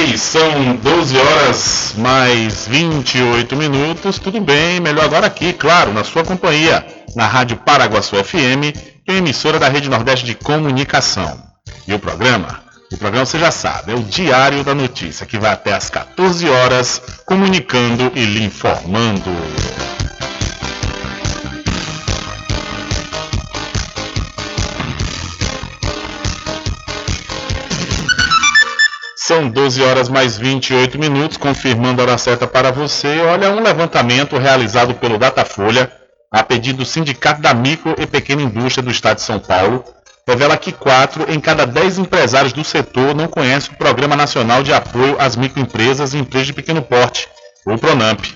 São 12 horas mais 28 minutos. Tudo bem, melhor agora aqui, claro, na sua companhia, na Rádio Paraguaçu FM, é emissora da Rede Nordeste de Comunicação. E o programa? O programa você já sabe, é o Diário da Notícia, que vai até às 14 horas, comunicando e lhe informando. São 12 horas mais 28 minutos, confirmando a hora certa para você. Olha, um levantamento realizado pelo Datafolha, a pedido do Sindicato da Micro e Pequena Indústria do Estado de São Paulo, revela que 4 em cada 10 empresários do setor não conhecem o Programa Nacional de Apoio às Microempresas e Empresas de Pequeno Porte, o PRONAMP.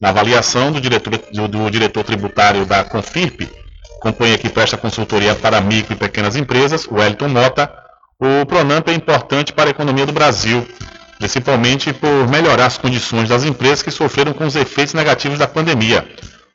Na avaliação do diretor, do, do diretor tributário da Confirp, companhia que presta consultoria para micro e pequenas empresas, o Wellington Mota, o Pronamp é importante para a economia do Brasil, principalmente por melhorar as condições das empresas que sofreram com os efeitos negativos da pandemia.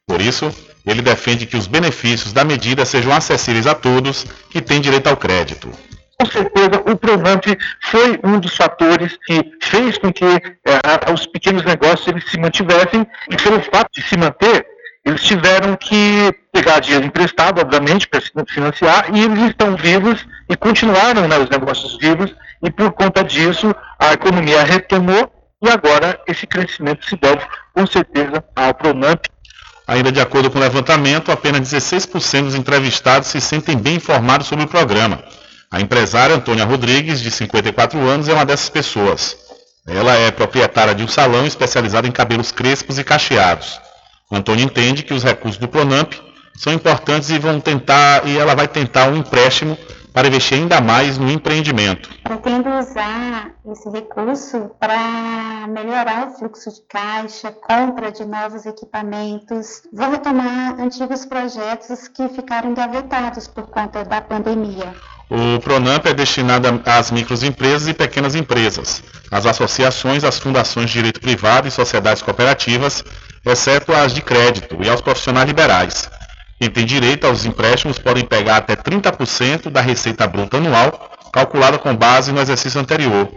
Por isso, ele defende que os benefícios da medida sejam acessíveis a todos que têm direito ao crédito. Com certeza, o Pronamp foi um dos fatores que fez com que é, os pequenos negócios eles se mantivessem e pelo fato de se manter, eles tiveram que pegar dinheiro emprestado, obviamente, para se financiar, e eles estão vivos e continuaram né, os negócios vivos, e por conta disso a economia retomou e agora esse crescimento se deve com certeza ao Pronamp. Ainda de acordo com o levantamento, apenas 16% dos entrevistados se sentem bem informados sobre o programa. A empresária Antônia Rodrigues, de 54 anos, é uma dessas pessoas. Ela é proprietária de um salão especializado em cabelos crespos e cacheados. Antônio entende que os recursos do Pronamp são importantes e vão tentar e ela vai tentar um empréstimo para investir ainda mais no empreendimento. Pretendo usar esse recurso para melhorar o fluxo de caixa, compra de novos equipamentos. Vou retomar antigos projetos que ficaram engavetados por conta da pandemia. O Pronamp é destinado às microempresas e pequenas empresas, às associações, às fundações de direito privado e sociedades cooperativas, exceto as de crédito, e aos profissionais liberais. Quem tem direito aos empréstimos podem pegar até 30% da receita bruta anual, calculada com base no exercício anterior.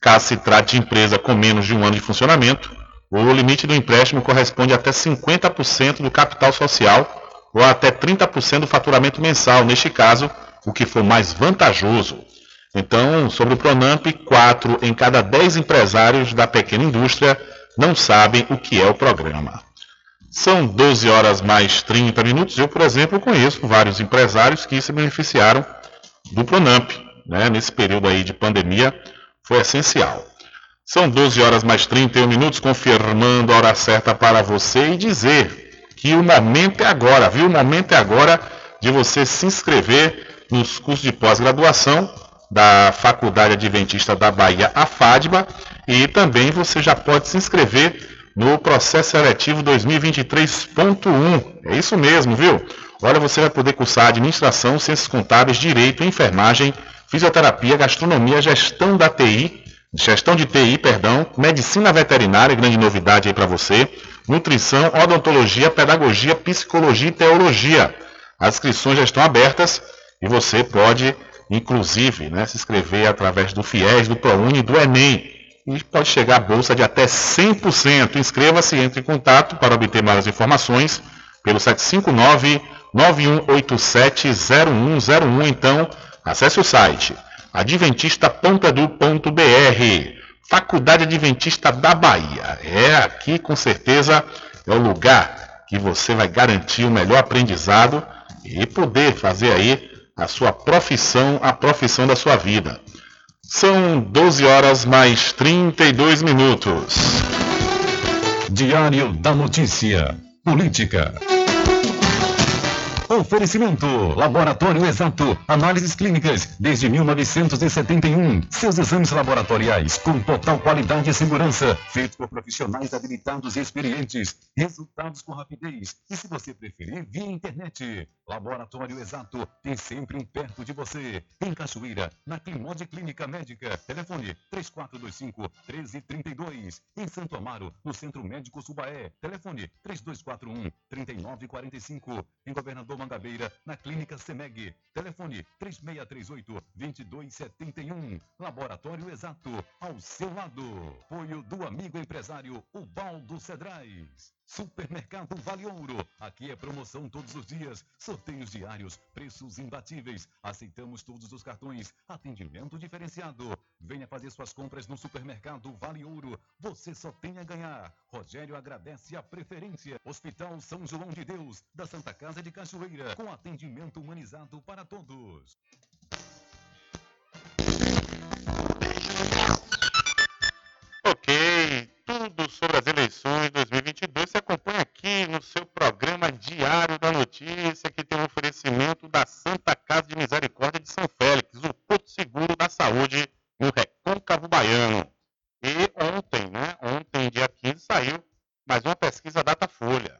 Caso se trate de empresa com menos de um ano de funcionamento, o limite do empréstimo corresponde até 50% do capital social ou até 30% do faturamento mensal, neste caso, o que for mais vantajoso. Então, sobre o Pronamp, 4 em cada 10 empresários da pequena indústria não sabem o que é o programa. São 12 horas mais 30 minutos. Eu, por exemplo, conheço vários empresários que se beneficiaram do Pronamp. Né? Nesse período aí de pandemia, foi essencial. São 12 horas mais 31 minutos, confirmando a hora certa para você e dizer que o momento é agora, viu? O momento é agora de você se inscrever nos cursos de pós-graduação da Faculdade Adventista da Bahia, a FADBA, e também você já pode se inscrever no processo seletivo 2023.1. É isso mesmo, viu? Olha, você vai poder cursar administração, ciências contábeis, direito, enfermagem, fisioterapia, gastronomia, gestão da TI, gestão de TI, perdão, medicina veterinária, grande novidade aí para você, nutrição, odontologia, pedagogia, psicologia e teologia. As inscrições já estão abertas e você pode, inclusive, né, se inscrever através do FIES, do ProUni e do Enem e pode chegar a bolsa de até 100%. Inscreva-se e entre em contato para obter mais informações pelo 759-9187-0101. Então, acesse o site adventista.edu.br. Faculdade Adventista da Bahia. É aqui, com certeza, é o lugar que você vai garantir o melhor aprendizado e poder fazer aí a sua profissão, a profissão da sua vida. São 12 horas mais 32 minutos. Diário da Notícia. Política. Oferecimento: Laboratório Exato. Análises clínicas desde 1971. Seus exames laboratoriais com total qualidade e segurança. Feitos por profissionais habilitados e experientes. Resultados com rapidez. E se você preferir, via internet. Laboratório Exato tem sempre um perto de você. Em Cachoeira, na Climode Clínica Médica. Telefone 3425-1332. Em Santo Amaro, no Centro Médico Subaé. Telefone 3241-3945. Em Governador Mangabeira, na Clínica Semeg. Telefone 3638-2271. Laboratório Exato, ao seu lado. Apoio do amigo empresário Ubaldo Cedrais. Supermercado Vale Ouro. Aqui é promoção todos os dias, sorteios diários, preços imbatíveis. Aceitamos todos os cartões, atendimento diferenciado. Venha fazer suas compras no Supermercado Vale Ouro. Você só tem a ganhar. Rogério agradece a preferência. Hospital São João de Deus, da Santa Casa de Cachoeira, com atendimento humanizado para todos. 2022 se acompanha aqui no seu programa Diário da Notícia, que tem um oferecimento da Santa Casa de Misericórdia de São Félix, o Porto Seguro da Saúde no Recôncavo Baiano. E ontem, né, ontem, dia 15, saiu mais uma pesquisa Datafolha.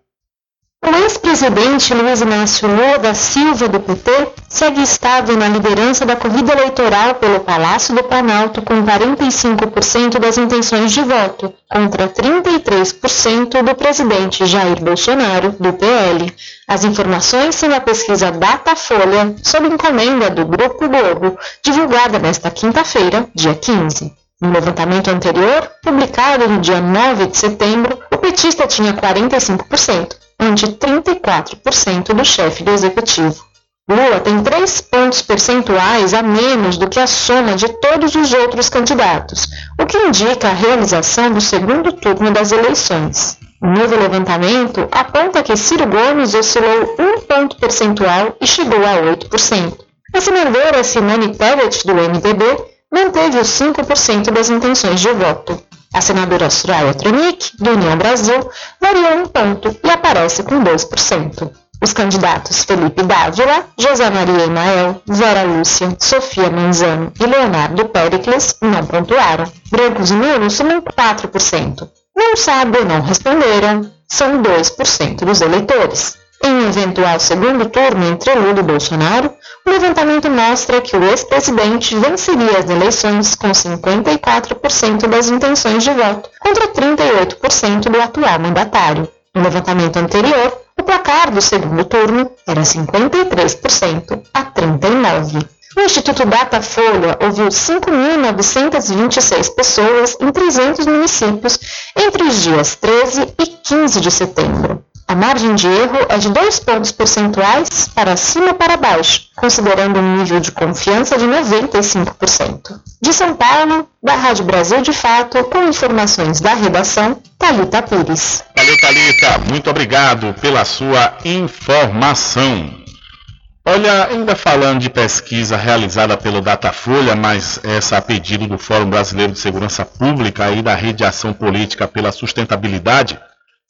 O ex-presidente Luiz Inácio Lula da Silva, do PT, segue estável na liderança da corrida eleitoral pelo Palácio do Planalto com 45% das intenções de voto, contra 33% do presidente Jair Bolsonaro, do PL. As informações são da pesquisa Datafolha, sob encomenda do Grupo Globo, divulgada nesta quinta-feira, dia 15. No levantamento anterior, publicado no dia 9 de setembro, o petista tinha 45%, ante 34% do chefe do executivo. Lula tem três pontos percentuais a menos do que a soma de todos os outros candidatos, o que indica a realização do segundo turno das eleições. O novo levantamento aponta que Ciro Gomes oscilou um ponto percentual e chegou a 8%. A senadora Simone Tebet, do MDB, manteve os 5% das intenções de voto. A senadora Soraya Tronic, do União Brasil, variou um ponto e aparece com 2%. Os candidatos Felipe Dávila, José Maria Emael, Vera Lúcia, Sofia Manzano e Leonardo Pericles não pontuaram. Brancos e nulos somam 4%. Não sabe ou não responderam, são 2% dos eleitores. Em um eventual segundo turno entre Lula e Bolsonaro, o levantamento mostra que o ex-presidente venceria as eleições com 54% das intenções de voto, contra 38% do atual mandatário. No levantamento anterior, o placar do segundo turno era 53% a 39%. O Instituto Datafolha ouviu 5.926 pessoas em 300 municípios entre os dias 13 e 15 de setembro. A margem de erro é de dois pontos percentuais para cima ou para baixo, considerando um nível de confiança de 95%. De São Paulo, da Rádio Brasil de Fato, com informações da redação, Talita Pires. Valeu, Talita. Muito obrigado pela sua informação. Olha, ainda falando de pesquisa realizada pelo Datafolha, mas essa a pedido do Fórum Brasileiro de Segurança Pública e da Rede de Ação Política pela Sustentabilidade,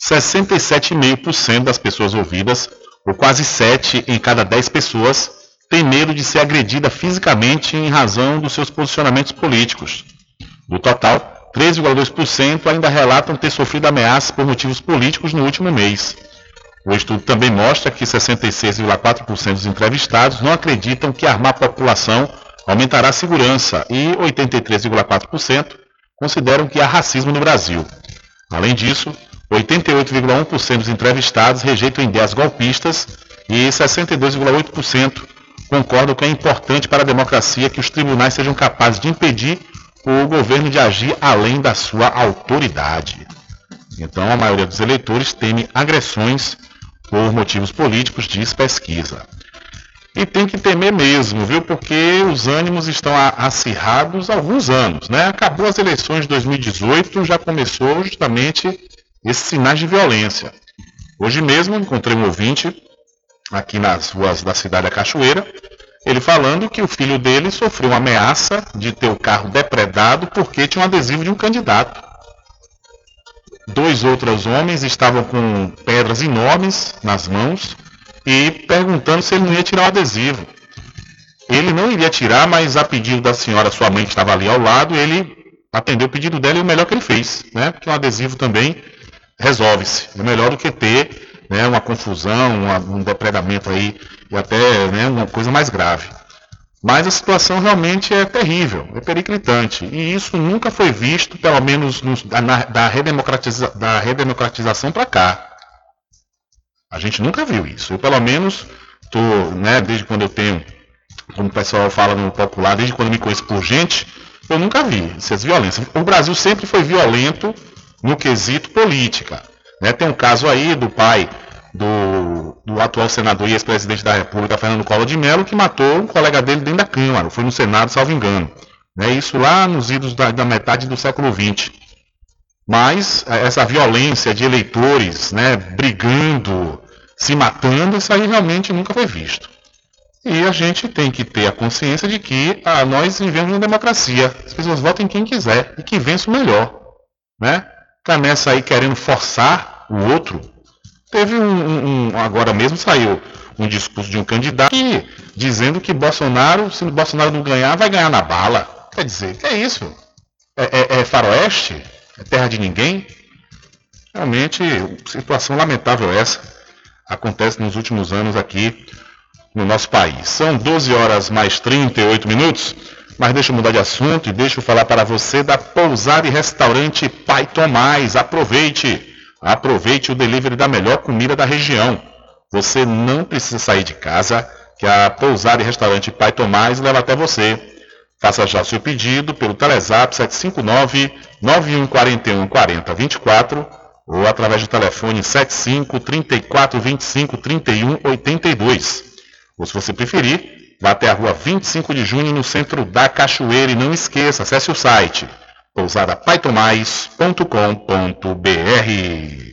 67,5% das pessoas ouvidas, ou quase 7 em cada 10 pessoas, tem medo de ser agredida fisicamente em razão dos seus posicionamentos políticos. Do total, 3,2% ainda relatam ter sofrido ameaças por motivos políticos no último mês. O estudo também mostra que 66,4% dos entrevistados não acreditam que armar a população aumentará a segurança e 83,4% consideram que há racismo no Brasil. Além disso, 88,1% dos entrevistados rejeitam ideias golpistas e 62,8% concordam que é importante para a democracia que os tribunais sejam capazes de impedir o governo de agir além da sua autoridade. Então, a maioria dos eleitores teme agressões por motivos políticos, diz pesquisa. E tem que temer mesmo, viu? Porque os ânimos estão acirrados há alguns anos, né? Acabou as eleições de 2018, já começou justamente esses sinais de violência. Hoje mesmo encontrei um ouvinte aqui nas ruas da cidade da Cachoeira, ele falando que o filho dele sofreu uma ameaça de ter o carro depredado porque tinha um adesivo de um candidato. Dois outros homens estavam com pedras enormes nas mãos e perguntando se ele não ia tirar o adesivo. Ele não iria tirar, mas a pedido da senhora, sua mãe que estava ali ao lado, ele atendeu o pedido dela e o melhor que ele fez, né? Porque um adesivo também resolve-se. É melhor do que ter né, uma confusão, uma, um depredamento aí e até né, uma coisa mais grave. Mas a situação realmente é terrível, é periclitante. E isso nunca foi visto, pelo menos no, na, da, redemocratiza, da redemocratização para cá. A gente nunca viu isso. Eu, pelo menos, estou, né, desde quando eu tenho, como o pessoal fala no popular, desde quando me conheço por gente, eu nunca vi essas violências. O Brasil sempre foi violento no quesito política. Né? Tem um caso aí do pai do, do atual senador e ex-presidente da República, Fernando Collor de Mello, que matou um colega dele dentro da Câmara, foi no Senado, salvo engano. Né? Isso lá nos idos da, da metade do século XX. Mas é, essa violência de eleitores né, brigando, se matando, isso aí realmente nunca foi visto. E a gente tem que ter a consciência de que ah, nós vivemos uma democracia. As pessoas votam em quem quiser e que vença o melhor. Né? Ficar nessa aí querendo forçar o outro. Teve um, um, Agora mesmo saiu um discurso de um candidato que, dizendo que Bolsonaro, se Bolsonaro não ganhar, vai ganhar na bala. Quer dizer, que é isso? É, é, é faroeste? É terra de ninguém? Realmente, situação lamentável essa. Acontece nos últimos anos aqui no nosso país. São 12 horas mais 38 minutos. Mas deixa eu mudar de assunto e deixa eu falar para você da pousada e restaurante Pai Tomás. Aproveite! Aproveite o delivery da melhor comida da região. Você não precisa sair de casa, que a pousada e restaurante Pai Tomás leva até você. Faça já seu pedido pelo Telezap 759 9141 4024 ou através do telefone 75 34 25 31 82. Ou se você preferir, Vá até a rua 25 de junho, no centro da Cachoeira. E não esqueça, acesse o site pousadapaitomais.com.br.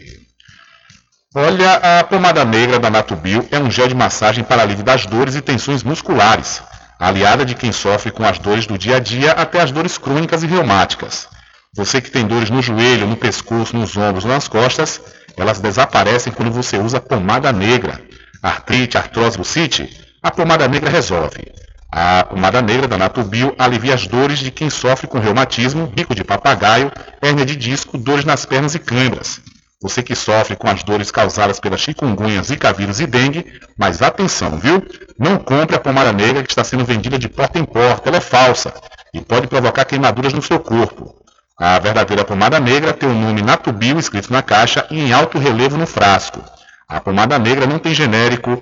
Olha, a pomada negra da Natubio é um gel de massagem para alívio das dores e tensões musculares, aliada de quem sofre com as dores do dia a dia até as dores crônicas e reumáticas. Você que tem dores no joelho, no pescoço, nos ombros ou nas costas, elas desaparecem quando você usa pomada negra. Artrite, artrose, bucite, a pomada negra resolve. A pomada negra da Natubio alivia as dores de quem sofre com reumatismo, bico de papagaio, hérnia de disco, dores nas pernas e câimbras. Você que sofre com as dores causadas pelas chikungunya, zika vírus e dengue, mas atenção, viu? Não compre a pomada negra que está sendo vendida de porta em porta, ela é falsa e pode provocar queimaduras no seu corpo. A verdadeira pomada negra tem o nome Natubio escrito na caixa e em alto relevo no frasco. A pomada negra não tem genérico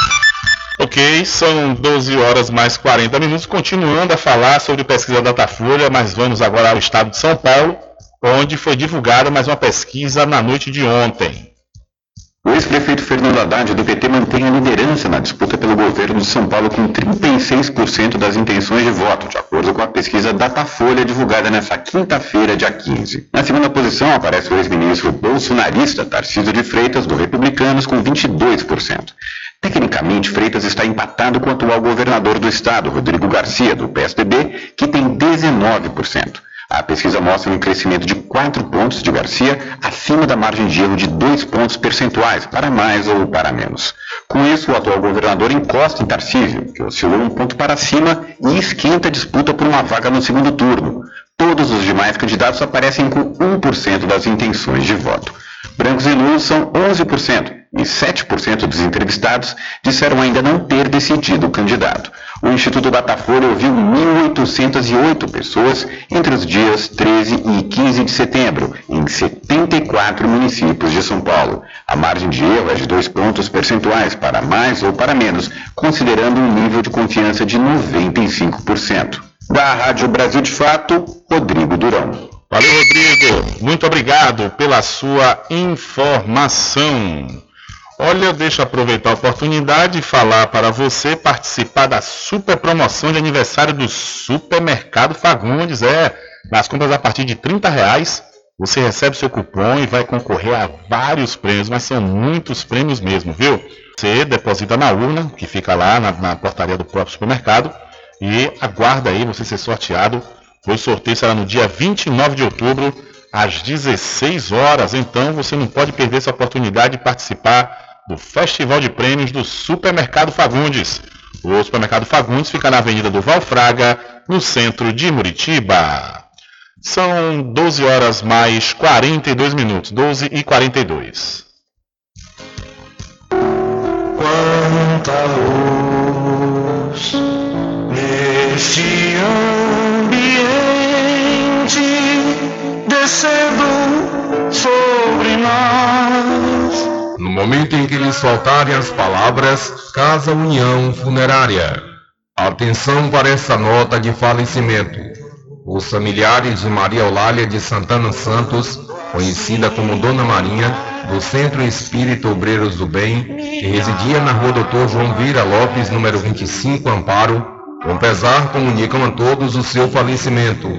Ok, são 12 horas mais 40 minutos, continuando a falar sobre pesquisa Datafolha, mas vamos agora ao estado de São Paulo, onde foi divulgada mais uma pesquisa na noite de ontem. O ex-prefeito Fernando Haddad do PT mantém a liderança na disputa pelo governo de São Paulo com 36% das intenções de voto, de acordo com a pesquisa Datafolha divulgada nesta quinta-feira, dia 15. Na segunda posição aparece o ex-ministro bolsonarista Tarcísio de Freitas, do Republicanos, com 22%. Tecnicamente, Freitas está empatado com o atual governador do estado, Rodrigo Garcia, do PSDB, que tem 19%. A pesquisa mostra um crescimento de 4 pontos de Garcia, acima da margem de erro de 2 pontos percentuais, para mais ou para menos. Com isso, o atual governador encosta em Tarcísio, que oscilou um ponto para cima e esquenta a disputa por uma vaga no segundo turno. Todos os demais candidatos aparecem com 1% das intenções de voto. Brancos e nulos são 11%, e 7% dos entrevistados disseram ainda não ter decidido o candidato. O Instituto Datafolha ouviu 1.808 pessoas entre os dias 13 e 15 de setembro, em 74 municípios de São Paulo. A margem de erro é de dois pontos percentuais, para mais ou para menos, considerando um nível de confiança de 95%. Da Rádio Brasil de Fato, Rodrigo Durão. Valeu, Rodrigo. Muito obrigado pela sua informação. Olha, eu aproveitar a oportunidade e falar para você participar da super promoção de aniversário do Supermercado Fagundes. É, nas compras a partir de 30 reais, você recebe seu cupom e vai concorrer a vários prêmios, mas são muitos prêmios mesmo, viu? Você deposita na urna, que fica lá na, na portaria do próprio supermercado, e aguarda aí você ser sorteado. O sorteio será no dia 29 de outubro, às 16 horas. Então você não pode perder essa oportunidade de participar do Festival de Prêmios do Supermercado Fagundes. O supermercado Fagundes fica na Avenida do Valfraga, no centro de Muritiba. São 12 horas mais 42 minutos, 12 e 42. Quanta luz neste ambiente descendo sobre nós. No momento em que lhes faltarem as palavras, Casa União Funerária. Atenção para essa nota de falecimento. Os familiares de Maria Eulália de Santana Santos, conhecida como Dona Marinha, do Centro Espírito Obreiros do Bem, que residia na rua Doutor João Vira Lopes, número 25, Amparo, com pesar comunicam a todos o seu falecimento.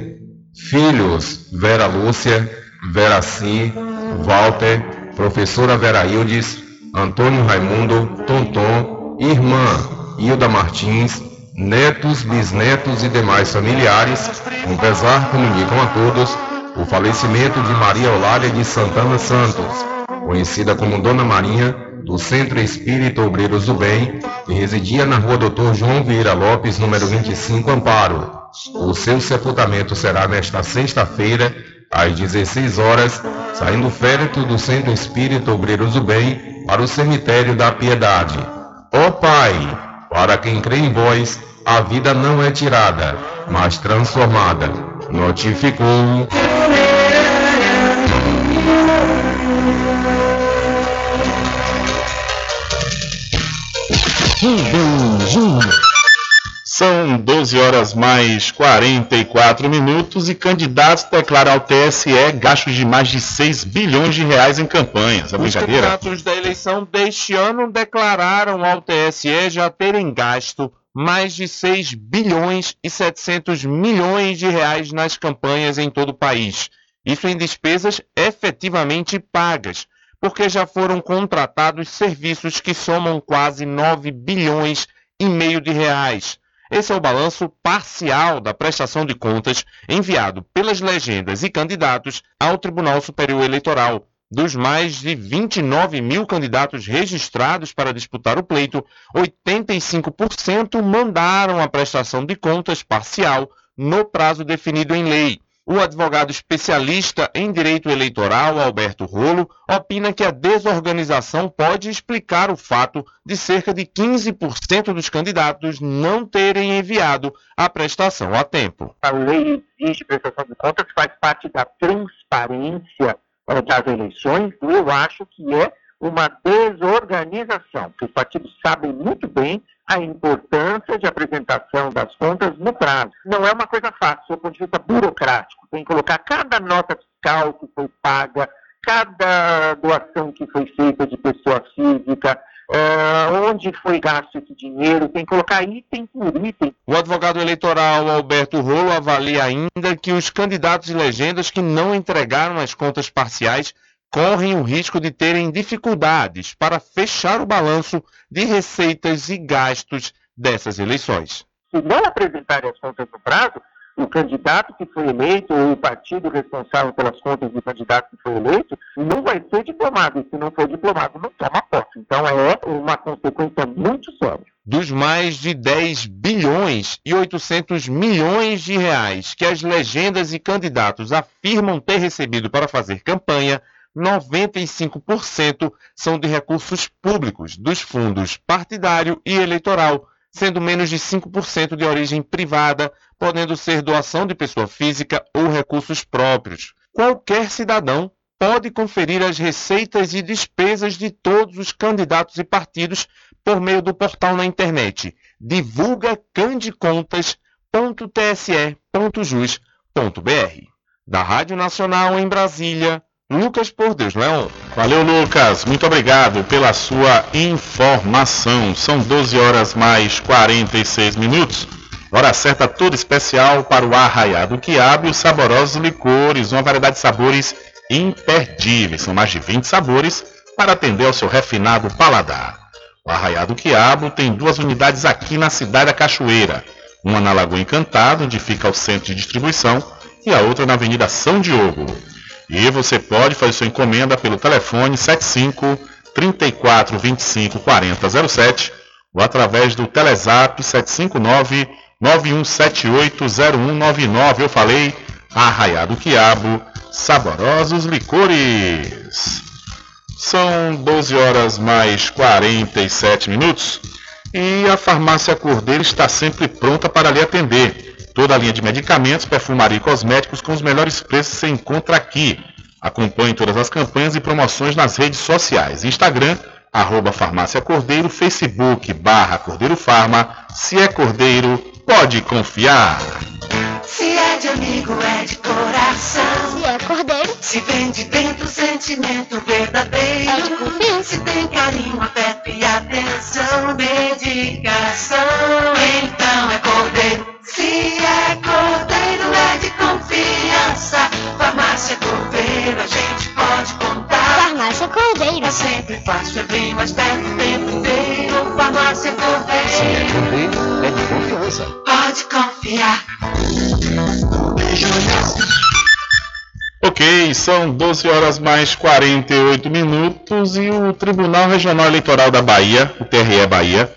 Filhos, Vera Lúcia, Vera Si, Walter, professora Vera Hildes, Antônio Raimundo, Tonton, irmã Hilda Martins, netos, bisnetos e demais familiares, com pesar comunicam a todos o falecimento de Maria Eulália de Santana Santos, conhecida como Dona Marinha, do Centro Espírita Obreiros do Bem, que residia na rua Doutor João Vieira Lopes, número 25, Amparo. O seu sepultamento será nesta sexta-feira, às 16 horas, saindo féretro do Centro Espírita Obreiros do Bem para o Cemitério da Piedade. Ó oh, Pai, para quem crê em vós, a vida não é tirada, mas transformada. Notificou. São 12 horas mais 44 minutos e candidatos declaram ao TSE gastos de mais de 6 bilhões de reais em campanhas. É Os candidatos da eleição deste ano declararam ao TSE já terem gasto mais de 6 bilhões e 700 milhões de reais nas campanhas em todo o país. Isso em despesas efetivamente pagas, porque já foram contratados serviços que somam quase 9 bilhões e meio de reais. Esse é o balanço parcial da prestação de contas enviado pelas legendas e candidatos ao Tribunal Superior Eleitoral. Dos mais de 29 mil candidatos registrados para disputar o pleito, 85% mandaram a prestação de contas parcial no prazo definido em lei. O advogado especialista em direito eleitoral, Alberto Rolo, opina que a desorganização pode explicar o fato de cerca de 15% dos candidatos não terem enviado a prestação a tempo. A lei exige prestação de contas, faz parte da transparência eh, das eleições, e eu acho que é uma desorganização, que os partidos sabem muito bem a importância de apresentação das contas no prazo. Não é uma coisa fácil, do ponto de vista burocrático. Tem que colocar cada nota fiscal que foi paga, cada doação que foi feita de pessoa física, Uh, onde foi gasto esse dinheiro, tem que colocar item por item. O advogado eleitoral Alberto Rolo avalia ainda que os candidatos e legendas que não entregaram as contas parciais correm o risco de terem dificuldades para fechar o balanço de receitas e gastos dessas eleições. Se não apresentarem as contas no prazo, o candidato que foi eleito ou o partido responsável pelas contas do candidato que foi eleito não vai ser diplomado. E se não for diplomado, não toma posse. Então é uma consequência muito séria. Dos mais de 10 bilhões e 800 milhões de reais que as legendas e candidatos afirmam ter recebido para fazer campanha, 95% são de recursos públicos, dos fundos partidário e eleitoral, sendo menos de 5% de origem privada, podendo ser doação de pessoa física ou recursos próprios. Qualquer cidadão pode conferir as receitas e despesas de todos os candidatos e partidos por meio do portal na internet divulgacandecontas.tse.jus.br. Da Rádio Nacional em Brasília, Lucas por Deus Leão. Valeu, Lucas. Muito obrigado pela sua informação. São 12 horas mais 46 minutos. Hora certa toda especial para o arraiado quiabo e os saborosos licores, uma variedade de sabores imperdíveis. São mais de 20 sabores para atender ao seu refinado paladar. O Arraiado Quiabo tem duas unidades aqui na cidade da Cachoeira. Uma na Lagoa Encantada, onde fica o centro de distribuição, e a outra na Avenida São Diogo. E você pode fazer sua encomenda pelo telefone 75 34 25 40 07 ou através do Telezap 759 91780199. Eu falei Arraiado Quiabo, saborosos licores. São 12 horas mais 47 minutos e a farmácia Cordeiro está sempre pronta para lhe atender. Toda a linha de medicamentos, perfumaria e cosméticos com os melhores preços você encontra aqui. Acompanhe todas as campanhas e promoções nas redes sociais. Instagram, arroba farmácia Cordeiro, Facebook, barra Cordeiro Farma. Se é Cordeiro, pode confiar. Se é de amigo, é de coração. Se é cordeiro, Se vem de dentro, sentimento verdadeiro. É de confiança. Se tem carinho, afeto e atenção, dedicação. Então é cordeiro. Se é cordeiro, é de confiança. Farmácia Cordeiro, a gente pode contar. farmácia cordeiro. É sempre fácil, é bem mais perto o tempo inteiro. Farmácia Cordeiro. Cordeiro é de confiança. Pode confiar. Ok, são 12 horas mais 48 minutos e o Tribunal Regional Eleitoral da Bahia, o TRE Bahia,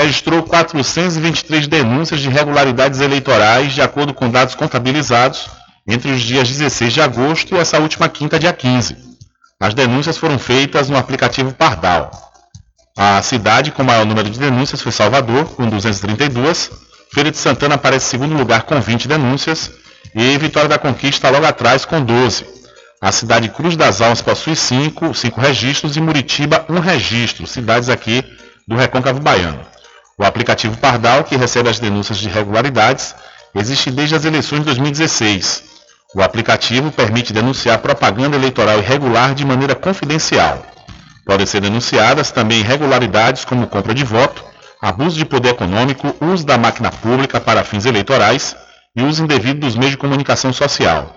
registrou 423 denúncias de irregularidades eleitorais de acordo com dados contabilizados entre os dias 16 de agosto e essa última quinta, dia 15. As denúncias foram feitas no aplicativo Pardal. A cidade com maior número de denúncias foi Salvador, com 232, Feira de Santana aparece em segundo lugar com 20 denúncias e Vitória da Conquista logo atrás com 12. A cidade Cruz das Almas possui 5, 5 registros e Muritiba 1 registro, cidades aqui do Recôncavo Baiano. O aplicativo Pardal, que recebe as denúncias de irregularidades, existe desde as eleições de 2016. O aplicativo permite denunciar propaganda eleitoral irregular de maneira confidencial. Podem ser denunciadas também irregularidades como compra de voto, abuso de poder econômico, uso da máquina pública para fins eleitorais e uso indevido dos meios de comunicação social.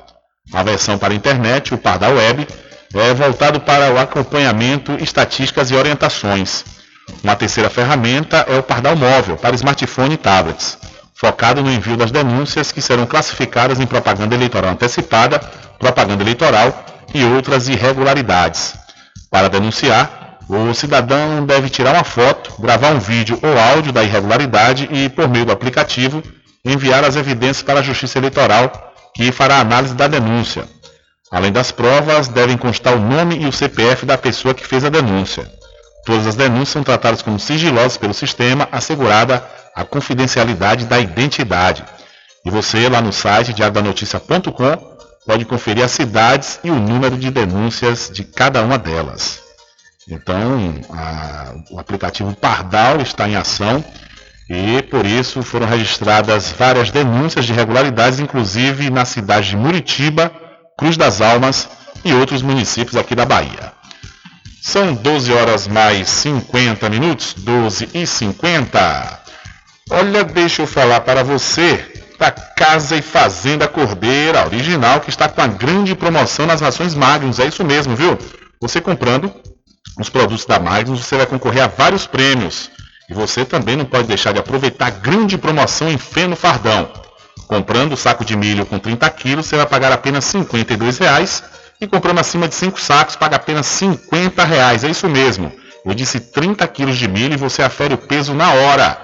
A versão para a internet, o Pardal Web, é voltado para o acompanhamento, estatísticas e orientações. Uma terceira ferramenta é o Pardal Móvel, para smartphone e tablets, focado no envio das denúncias que serão classificadas em propaganda eleitoral antecipada, propaganda eleitoral e outras irregularidades. Para denunciar, o cidadão deve tirar uma foto, gravar um vídeo ou áudio da irregularidade e, por meio do aplicativo, enviar as evidências para a Justiça Eleitoral, que fará análise da denúncia. Além das provas, devem constar o nome e o CPF da pessoa que fez a denúncia. Todas as denúncias são tratadas como sigilosas pelo sistema, assegurada a confidencialidade da identidade. E você, lá no site diariodanoticia.com, pode conferir as cidades e o número de denúncias de cada uma delas. Então, a, o aplicativo Pardal está em ação e, por isso, foram registradas várias denúncias de irregularidades, inclusive na cidade de Muritiba, Cruz das Almas e outros municípios aqui da Bahia. São 12 horas mais 50 minutos, 12 e 50. Olha, deixa eu falar para você da Casa e Fazenda Cordeira, original, que está com a grande promoção nas rações Magnus. É isso mesmo, viu? Você comprando os produtos da Magnus, você vai concorrer a vários prêmios. E você também não pode deixar de aproveitar a grande promoção em feno fardão. Comprando o saco de milho com 30 quilos, você vai pagar apenas R$ 52,00 e comprando acima de 5 sacos, paga apenas R$ 50,00. É isso mesmo. Eu disse 30 quilos de milho e você afere o peso na hora.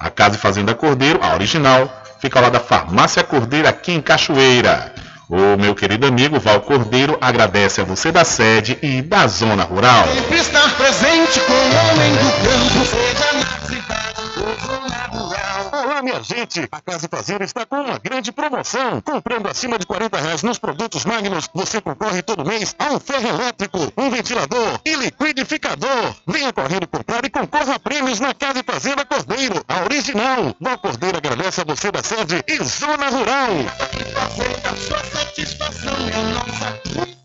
A Casa e Fazenda Cordeiro, a original, fica lá da Farmácia Cordeiro aqui em Cachoeira. O meu querido amigo Val Cordeiro agradece a você da sede e da zona rural. Sempre estar presente com o homem do campo, seja na cidade ou minha gente! A Casa Fazenda está com uma grande promoção. Comprando acima de 40 reais nos produtos Magnus, você concorre todo mês a um ferro elétrico, um ventilador e liquidificador. Venha correndo comprar e concorra a prêmios na Casa Fazenda Cordeiro, a original. Val Cordeiro agradece a você da sede e Zona Rural. Fazenda, sua satisfação é nossa.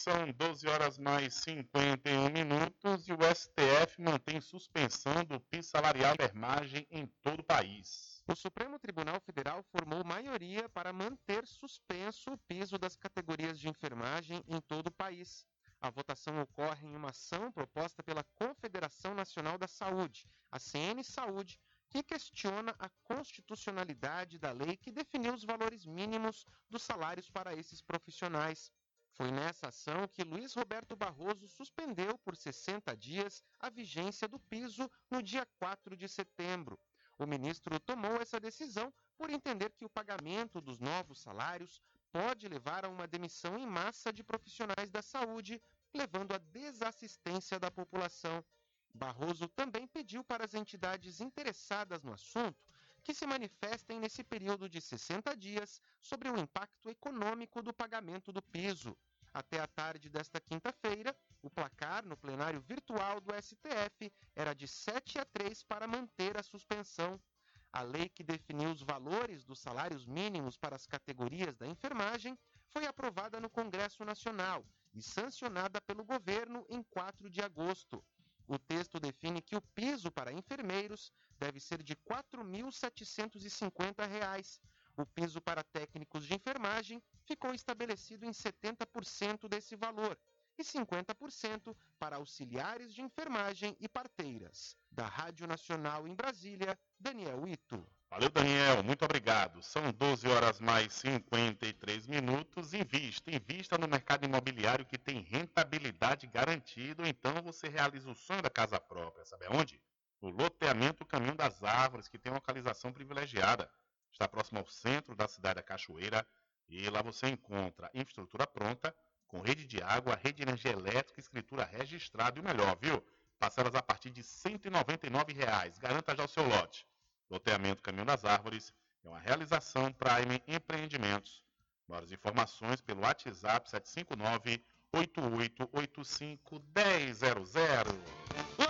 São 12 horas mais 51 minutos e o STF mantém suspensão do piso salarial da enfermagem em todo o país. O Supremo Tribunal Federal formou maioria para manter suspenso o piso das categorias de enfermagem em todo o país. A votação ocorre em uma ação proposta pela Confederação Nacional da Saúde, a CN Saúde, que questiona a constitucionalidade da lei que definiu os valores mínimos dos salários para esses profissionais. Foi nessa ação que Luiz Roberto Barroso suspendeu por 60 dias a vigência do piso no dia 4 de setembro. O ministro tomou essa decisão por entender que o pagamento dos novos salários pode levar a uma demissão em massa de profissionais da saúde, levando à desassistência da população. Barroso também pediu para as entidades interessadas no assunto que se manifestem nesse período de 60 dias sobre o impacto econômico do pagamento do piso. Até a tarde desta quinta-feira, o placar no plenário virtual do STF era de 7 a 3 para manter a suspensão. A lei que definiu os valores dos salários mínimos para as categorias da enfermagem foi aprovada no Congresso Nacional e sancionada pelo governo em 4 de agosto. O texto define que o piso para enfermeiros deve ser de R$ 4.750. O piso para técnicos de enfermagem ficou estabelecido em 70% desse valor e 50% para auxiliares de enfermagem e parteiras. Da Rádio Nacional em Brasília, Daniel Ito. Valeu, Daniel. Muito obrigado. São 12 horas mais 53 minutos. Invista, invista no mercado imobiliário que tem rentabilidade garantida. Então você realiza o sonho da casa própria. Sabe aonde? No loteamento Caminho das Árvores, que tem localização privilegiada. Está próximo ao centro da cidade da Cachoeira. E lá você encontra infraestrutura pronta, com rede de água, rede de energia elétrica, escritura registrada e o melhor, viu? Parcelas a partir de 199 reais. Garanta já o seu lote. Loteamento Caminho das Árvores é uma realização Prime Empreendimentos. Maiores informações pelo WhatsApp 759 8885 100.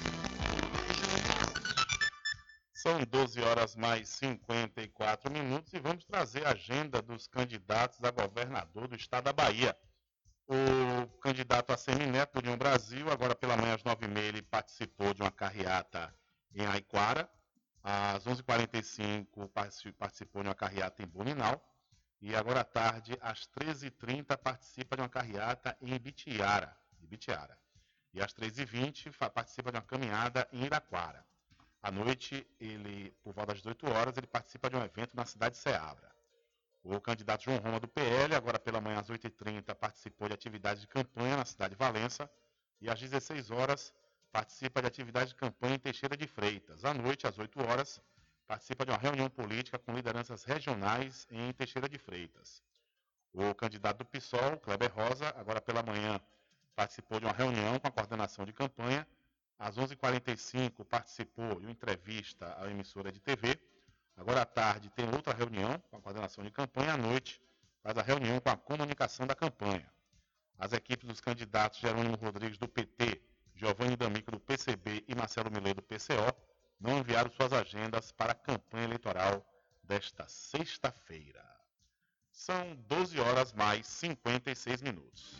São 12 horas mais 54 minutos e vamos trazer a agenda dos candidatos a governador do estado da Bahia. O candidato a semineto do União Brasil, agora pela manhã às 9h30, ele participou de uma carreata em Aiquara. Às 11h45 participou de uma carreata em Boninal. E agora à tarde, às 13h30, participa de uma carreata em Bitiara. Bitiara. E às 13h20 participa de uma caminhada em Iraquara. À noite, ele, por volta das 18 horas, ele participa de um evento na cidade de Ceabra. O candidato João Roma do PL, agora pela manhã às 8h30, participou de atividade de campanha na cidade de Valença. E às 16 horas, participa de atividade de campanha em Teixeira de Freitas. À noite, às 8 horas, participa de uma reunião política com lideranças regionais em Teixeira de Freitas. O candidato do PSOL, Kleber Rosa, agora pela manhã, participou de uma reunião com a coordenação de campanha. Às 11h45 participou de uma entrevista à emissora de TV. Agora à tarde tem outra reunião com a coordenação de campanha. À noite faz a reunião com a comunicação da campanha. As equipes dos candidatos Jerônimo Rodrigues do PT, Giovanni D'Amico do PCB e Marcelo Milei do PCO não enviaram suas agendas para a campanha eleitoral desta sexta-feira. São 12 horas mais 56 minutos.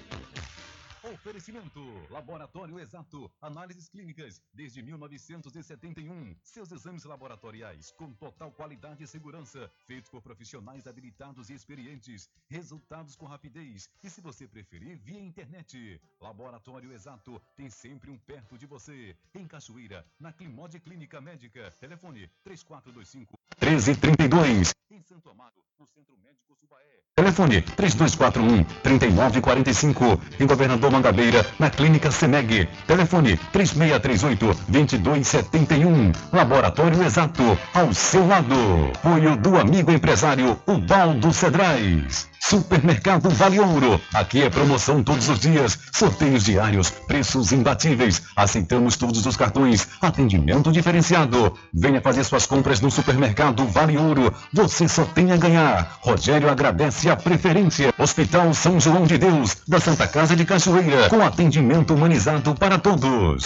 Oferecimento: Laboratório Exato. Análises clínicas desde 1971. Seus exames laboratoriais com total qualidade e segurança, feitos por profissionais habilitados e experientes. Resultados com rapidez. E se você preferir, via internet. Laboratório Exato tem sempre um perto de você. Em Cachoeira, na Climode Clínica Médica. Telefone 3425 1332. Em Santo Amaro, no Centro Médico Subaé. Telefone 3241 3945. Em Governador Mangabeira. Na Clínica Semeg. Telefone 3638-2271. Laboratório Exato, ao seu lado. Apoio do amigo empresário Ubaldo Cedrais. Supermercado Vale Ouro. Aqui é promoção todos os dias, sorteios diários, preços imbatíveis. Aceitamos todos os cartões, atendimento diferenciado. Venha fazer suas compras no Supermercado Vale Ouro. Você só tem a ganhar. Rogério agradece a preferência. Hospital São João de Deus, da Santa Casa de Cachoeira, com atendimento humanizado para todos.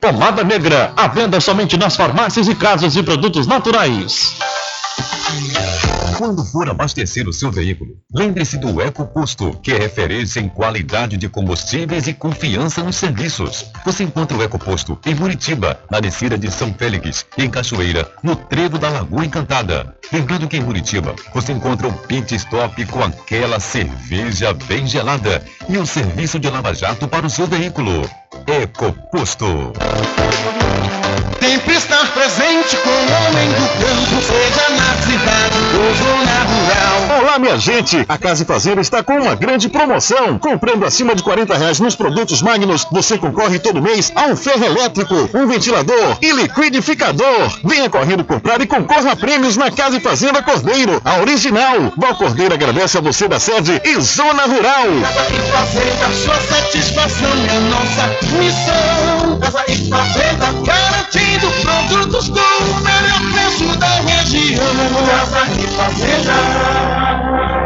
Pomada negra, à venda somente nas farmácias e casas de produtos naturais. Quando for abastecer o seu veículo, lembre-se do EcoPosto, que é referência em qualidade de combustíveis e confiança nos serviços. Você encontra o EcoPosto em Muritiba, na descida de São Félix, e em Cachoeira, no trevo da Lagoa Encantada. Lembrando que em Muritiba você encontra o pit stop com aquela cerveja bem gelada e o serviço de lava-jato para o seu veículo. EcoPosto. Sempre estar presente com o homem do campo, seja na cidade ou zona rural. Olá, minha gente! A Casa e Fazenda está com uma grande promoção. Comprando acima de 40 reais nos produtos Magnus, você concorre todo mês a um ferro elétrico, um ventilador e liquidificador. Venha correndo comprar e concorra a prêmios na Casa e Fazenda Cordeiro, a original. Val Cordeiro agradece a você da sede e Zona Rural. Casa e Fazenda, sua satisfação é nossa missão. Casa e Fazenda, garantindo produtos com o melhor preço da região. Casa e Fazenda. Thank you.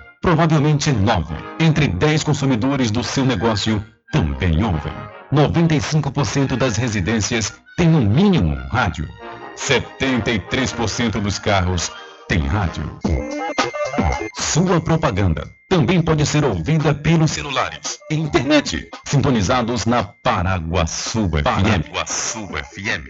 Provavelmente nove entre dez consumidores do seu negócio também ouvem. 95% das residências têm no mínimo um rádio. 73% dos carros têm rádio. Sua propaganda também pode ser ouvida pelos celulares e internet, sintonizados na Paraguaçu FM. Paraguaçu FM.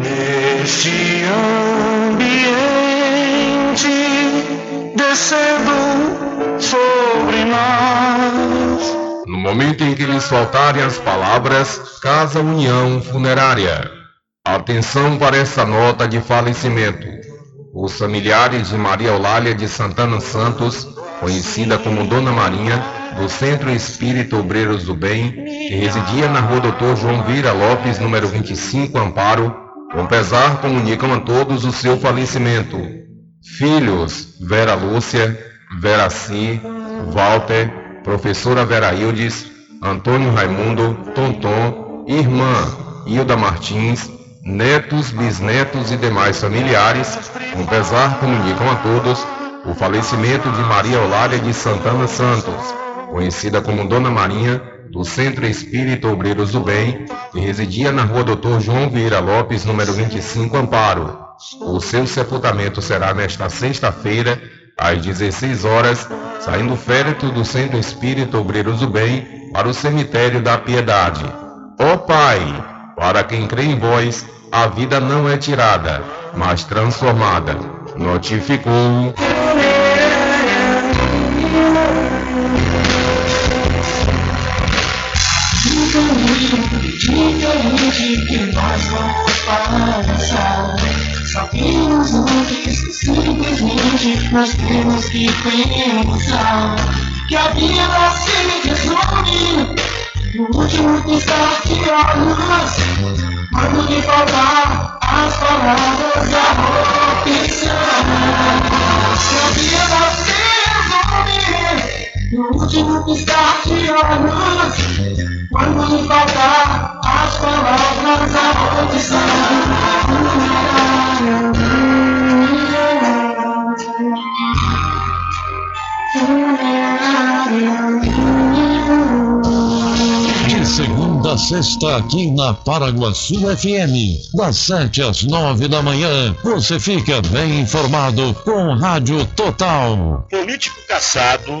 neste ambiente descendo sobre nós. No momento em que lhes faltarem as palavras, Casa União Funerária. Atenção para essa nota de falecimento. Os familiares de Maria Eulália de Santana Santos, conhecida como Dona Marinha, do Centro Espírita Obreiros do Bem, que residia na rua Doutor João Vira Lopes, número 25, Amparo, com pesar comunicam a todos o seu falecimento. Filhos, Vera Lúcia, Vera Si, Walter, professora Vera Hildes, Antônio Raimundo, Tonton, irmã Hilda Martins, netos, bisnetos e demais familiares, com pesar comunicam a todos o falecimento de Maria Eulália de Santana Santos, conhecida como Dona Marinha, do Centro Espírita Obreiros do Bem, que residia na rua Dr. João Vieira Lopes, número 25, Amparo. O seu sepultamento será nesta sexta-feira, às 16 horas, saindo o féretro do Centro Espírita Obreiros do Bem para o Cemitério da Piedade. Ó Pai, para quem crê em vós, a vida não é tirada, mas transformada. Notificou. Que nós vamos passar. Sabemos antes, simplesmente nós temos que pensar que a vida se resume no último piscar de olhos. Quando lhe faltar as palavras da opção. Que a vida no último piscar de olhos. Quando lhe faltar as palavras da opção. De segunda a sexta, aqui na Paraguaçu FM, das 7 às 9 da manhã, você fica bem informado com Rádio Total. Político caçado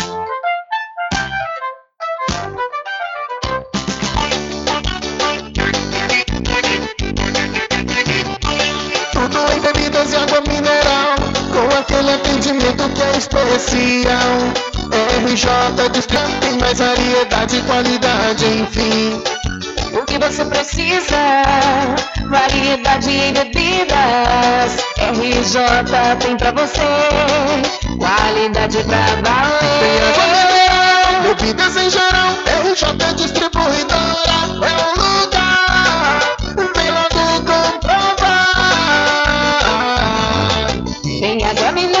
Atendimento que é especial. RJ Descamp tem mais variedade e qualidade, enfim. O que você precisa? Variedade em bebidas. RJ tem pra você. Qualidade pra valer. bebidas em geral. RJ Distribuidora é o lugar. Vem logo comprovar. Tem água mineral,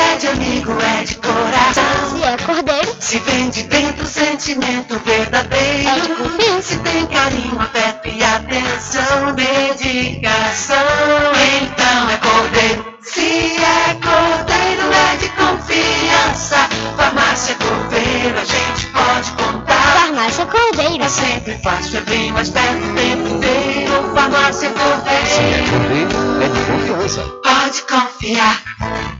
é de amigo, é de coração. Se é cordeiro, Se vem de dentro, sentimento verdadeiro. É de confiança. Se tem carinho, afeto e atenção, dedicação. Então é cordeiro. Se é cordeiro, é de confiança. Farmácia Cordeiro, a gente pode contar. Farmácia Cordeiro. É sempre fácil, é bem mais perto o tempo inteiro. Farmácia Cordeiro. Cordeiro é de confiança. Pode confiar.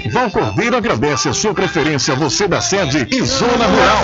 Val Cordeiro agradece a sua preferência, você da sede e Zona Rural.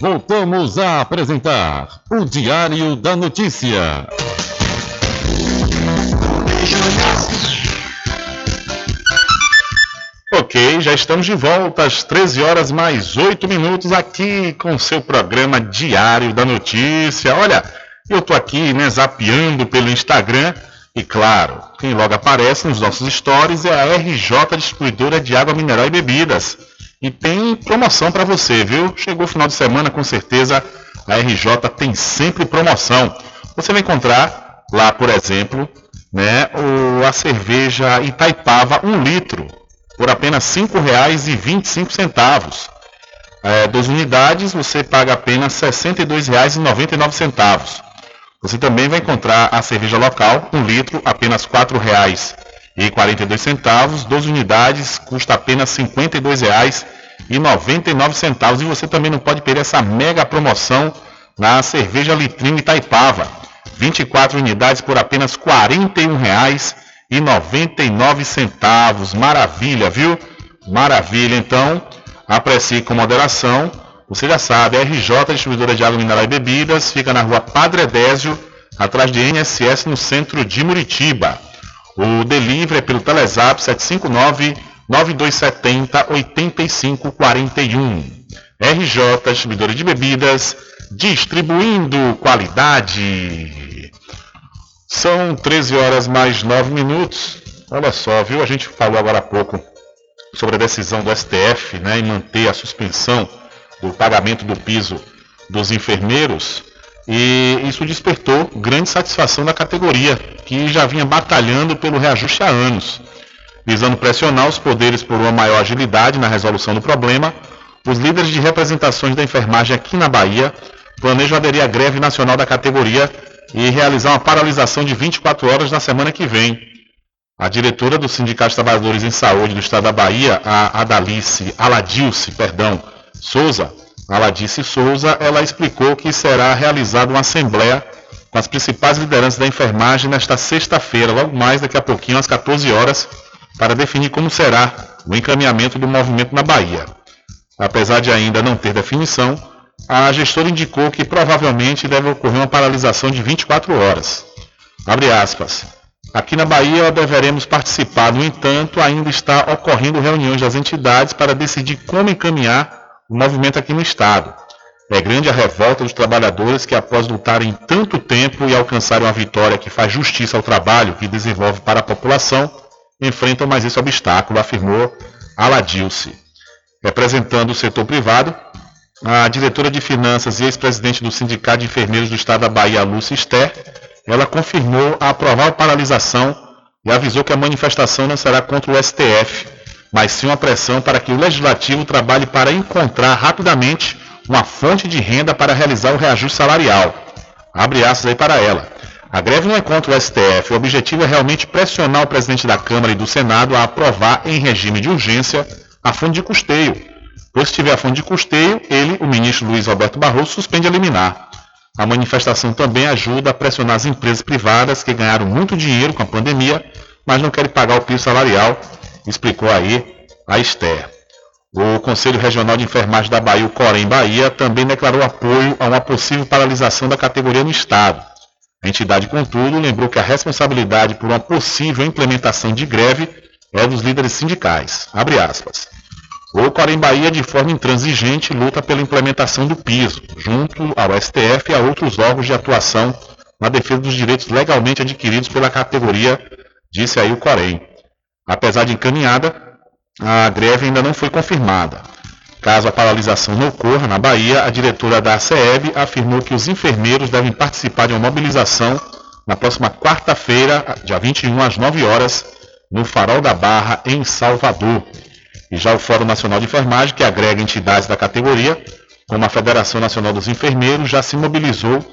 Voltamos a apresentar o Diário da Notícia. Ok, já estamos de volta às 13 horas mais 8 minutos aqui com seu programa Diário da Notícia. Olha, eu tô aqui, né, zapeando pelo Instagram e claro, quem logo aparece nos nossos stories é a RJ Distribuidora de Água Mineral e Bebidas. E tem promoção para você, viu? Chegou o final de semana, com certeza a RJ tem sempre promoção. Você vai encontrar lá, por exemplo, né, o, a cerveja Itaipava 1 litro por apenas R$ 5,25. É, duas unidades você paga apenas R$ 62,99. Você também vai encontrar a cerveja local, 1 litro, apenas R$ 4,42. 12 unidades custa apenas R$ 52,99. E você também não pode perder essa mega promoção na cerveja Litrine Itaipava. 24 unidades por apenas R$ 41,99. Maravilha, viu? Maravilha. Então, aprecie com moderação. Você já sabe, a RJ Distribuidora de Água Mineral e Bebidas fica na rua Padre Edésio, atrás de NSS, no centro de Muritiba. O delivery é pelo Telezap 759 9270 8541. RJ Distribuidora de Bebidas, distribuindo qualidade. São 13 horas mais 9 minutos. Olha só, viu? A gente falou agora há pouco sobre a decisão do STF né, em manter a suspensão do pagamento do piso dos enfermeiros e isso despertou grande satisfação da categoria, que já vinha batalhando pelo reajuste há anos. Visando pressionar os poderes por uma maior agilidade na resolução do problema, os líderes de representações da enfermagem aqui na Bahia planejam aderir à greve nacional da categoria e realizar uma paralisação de 24 horas na semana que vem. A diretora do Sindicato de Trabalhadores em Saúde do Estado da Bahia, a Adalice, Aladilce, perdão, Souza, Aladice Souza, ela explicou que será realizada uma assembleia com as principais lideranças da enfermagem nesta sexta-feira, logo mais daqui a pouquinho, às 14 horas, para definir como será o encaminhamento do movimento na Bahia. Apesar de ainda não ter definição, a gestora indicou que provavelmente deve ocorrer uma paralisação de 24 horas. Abre aspas. Aqui na Bahia deveremos participar, no entanto, ainda está ocorrendo reuniões das entidades para decidir como encaminhar o movimento aqui no Estado. É grande a revolta dos trabalhadores que, após lutarem tanto tempo e alcançarem uma vitória que faz justiça ao trabalho que desenvolve para a população, enfrentam mais esse obstáculo, afirmou Aladilce. Representando o setor privado, a diretora de finanças e ex-presidente do Sindicato de Enfermeiros do Estado da Bahia, Lúcia Ster, ela confirmou a provável paralisação e avisou que a manifestação não será contra o STF, mas sim uma pressão para que o legislativo trabalhe para encontrar rapidamente uma fonte de renda para realizar o reajuste salarial. Abre aspas aí para ela. A greve não é contra o STF, o objetivo é realmente pressionar o presidente da Câmara e do Senado a aprovar em regime de urgência a fonte de custeio. Pois se tiver a fonte de custeio, ele, o ministro Luiz Alberto Barroso, suspende a liminar. A manifestação também ajuda a pressionar as empresas privadas que ganharam muito dinheiro com a pandemia, mas não querem pagar o piso salarial explicou aí a Esther. O Conselho Regional de Enfermagem da Bahia, o Corém Bahia, também declarou apoio a uma possível paralisação da categoria no Estado. A entidade, contudo, lembrou que a responsabilidade por uma possível implementação de greve é dos líderes sindicais. O Corém Bahia, de forma intransigente, luta pela implementação do piso, junto ao STF e a outros órgãos de atuação na defesa dos direitos legalmente adquiridos pela categoria, disse aí o Corém. Apesar de encaminhada, a greve ainda não foi confirmada. Caso a paralisação não ocorra na Bahia, a diretora da ACEB afirmou que os enfermeiros devem participar de uma mobilização na próxima quarta-feira, dia 21, às 9 horas, no Farol da Barra, em Salvador. E já o Fórum Nacional de Enfermagem, que agrega entidades da categoria, como a Federação Nacional dos Enfermeiros, já se mobilizou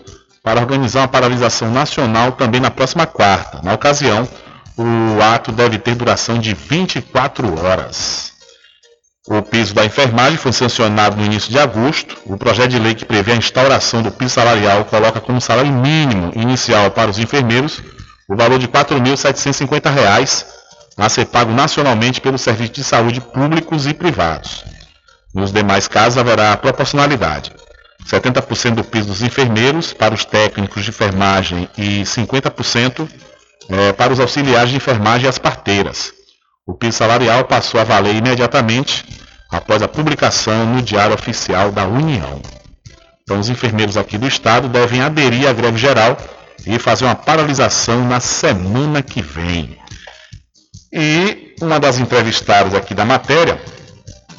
para organizar uma paralisação nacional também na próxima quarta. Na ocasião, o ato deve ter duração de 24 horas. O piso da enfermagem foi sancionado no início de agosto. O projeto de lei que prevê a instauração do piso salarial coloca como salário mínimo inicial para os enfermeiros o valor de R$ 4.750 a ser pago nacionalmente pelos serviços de saúde públicos e privados. Nos demais casos haverá proporcionalidade. 70% do piso dos enfermeiros para os técnicos de enfermagem e 50% é, para os auxiliares de enfermagem e as parteiras. O piso salarial passou a valer imediatamente após a publicação no Diário Oficial da União. Então, os enfermeiros aqui do Estado devem aderir à greve geral e fazer uma paralisação na semana que vem. E uma das entrevistadas aqui da matéria,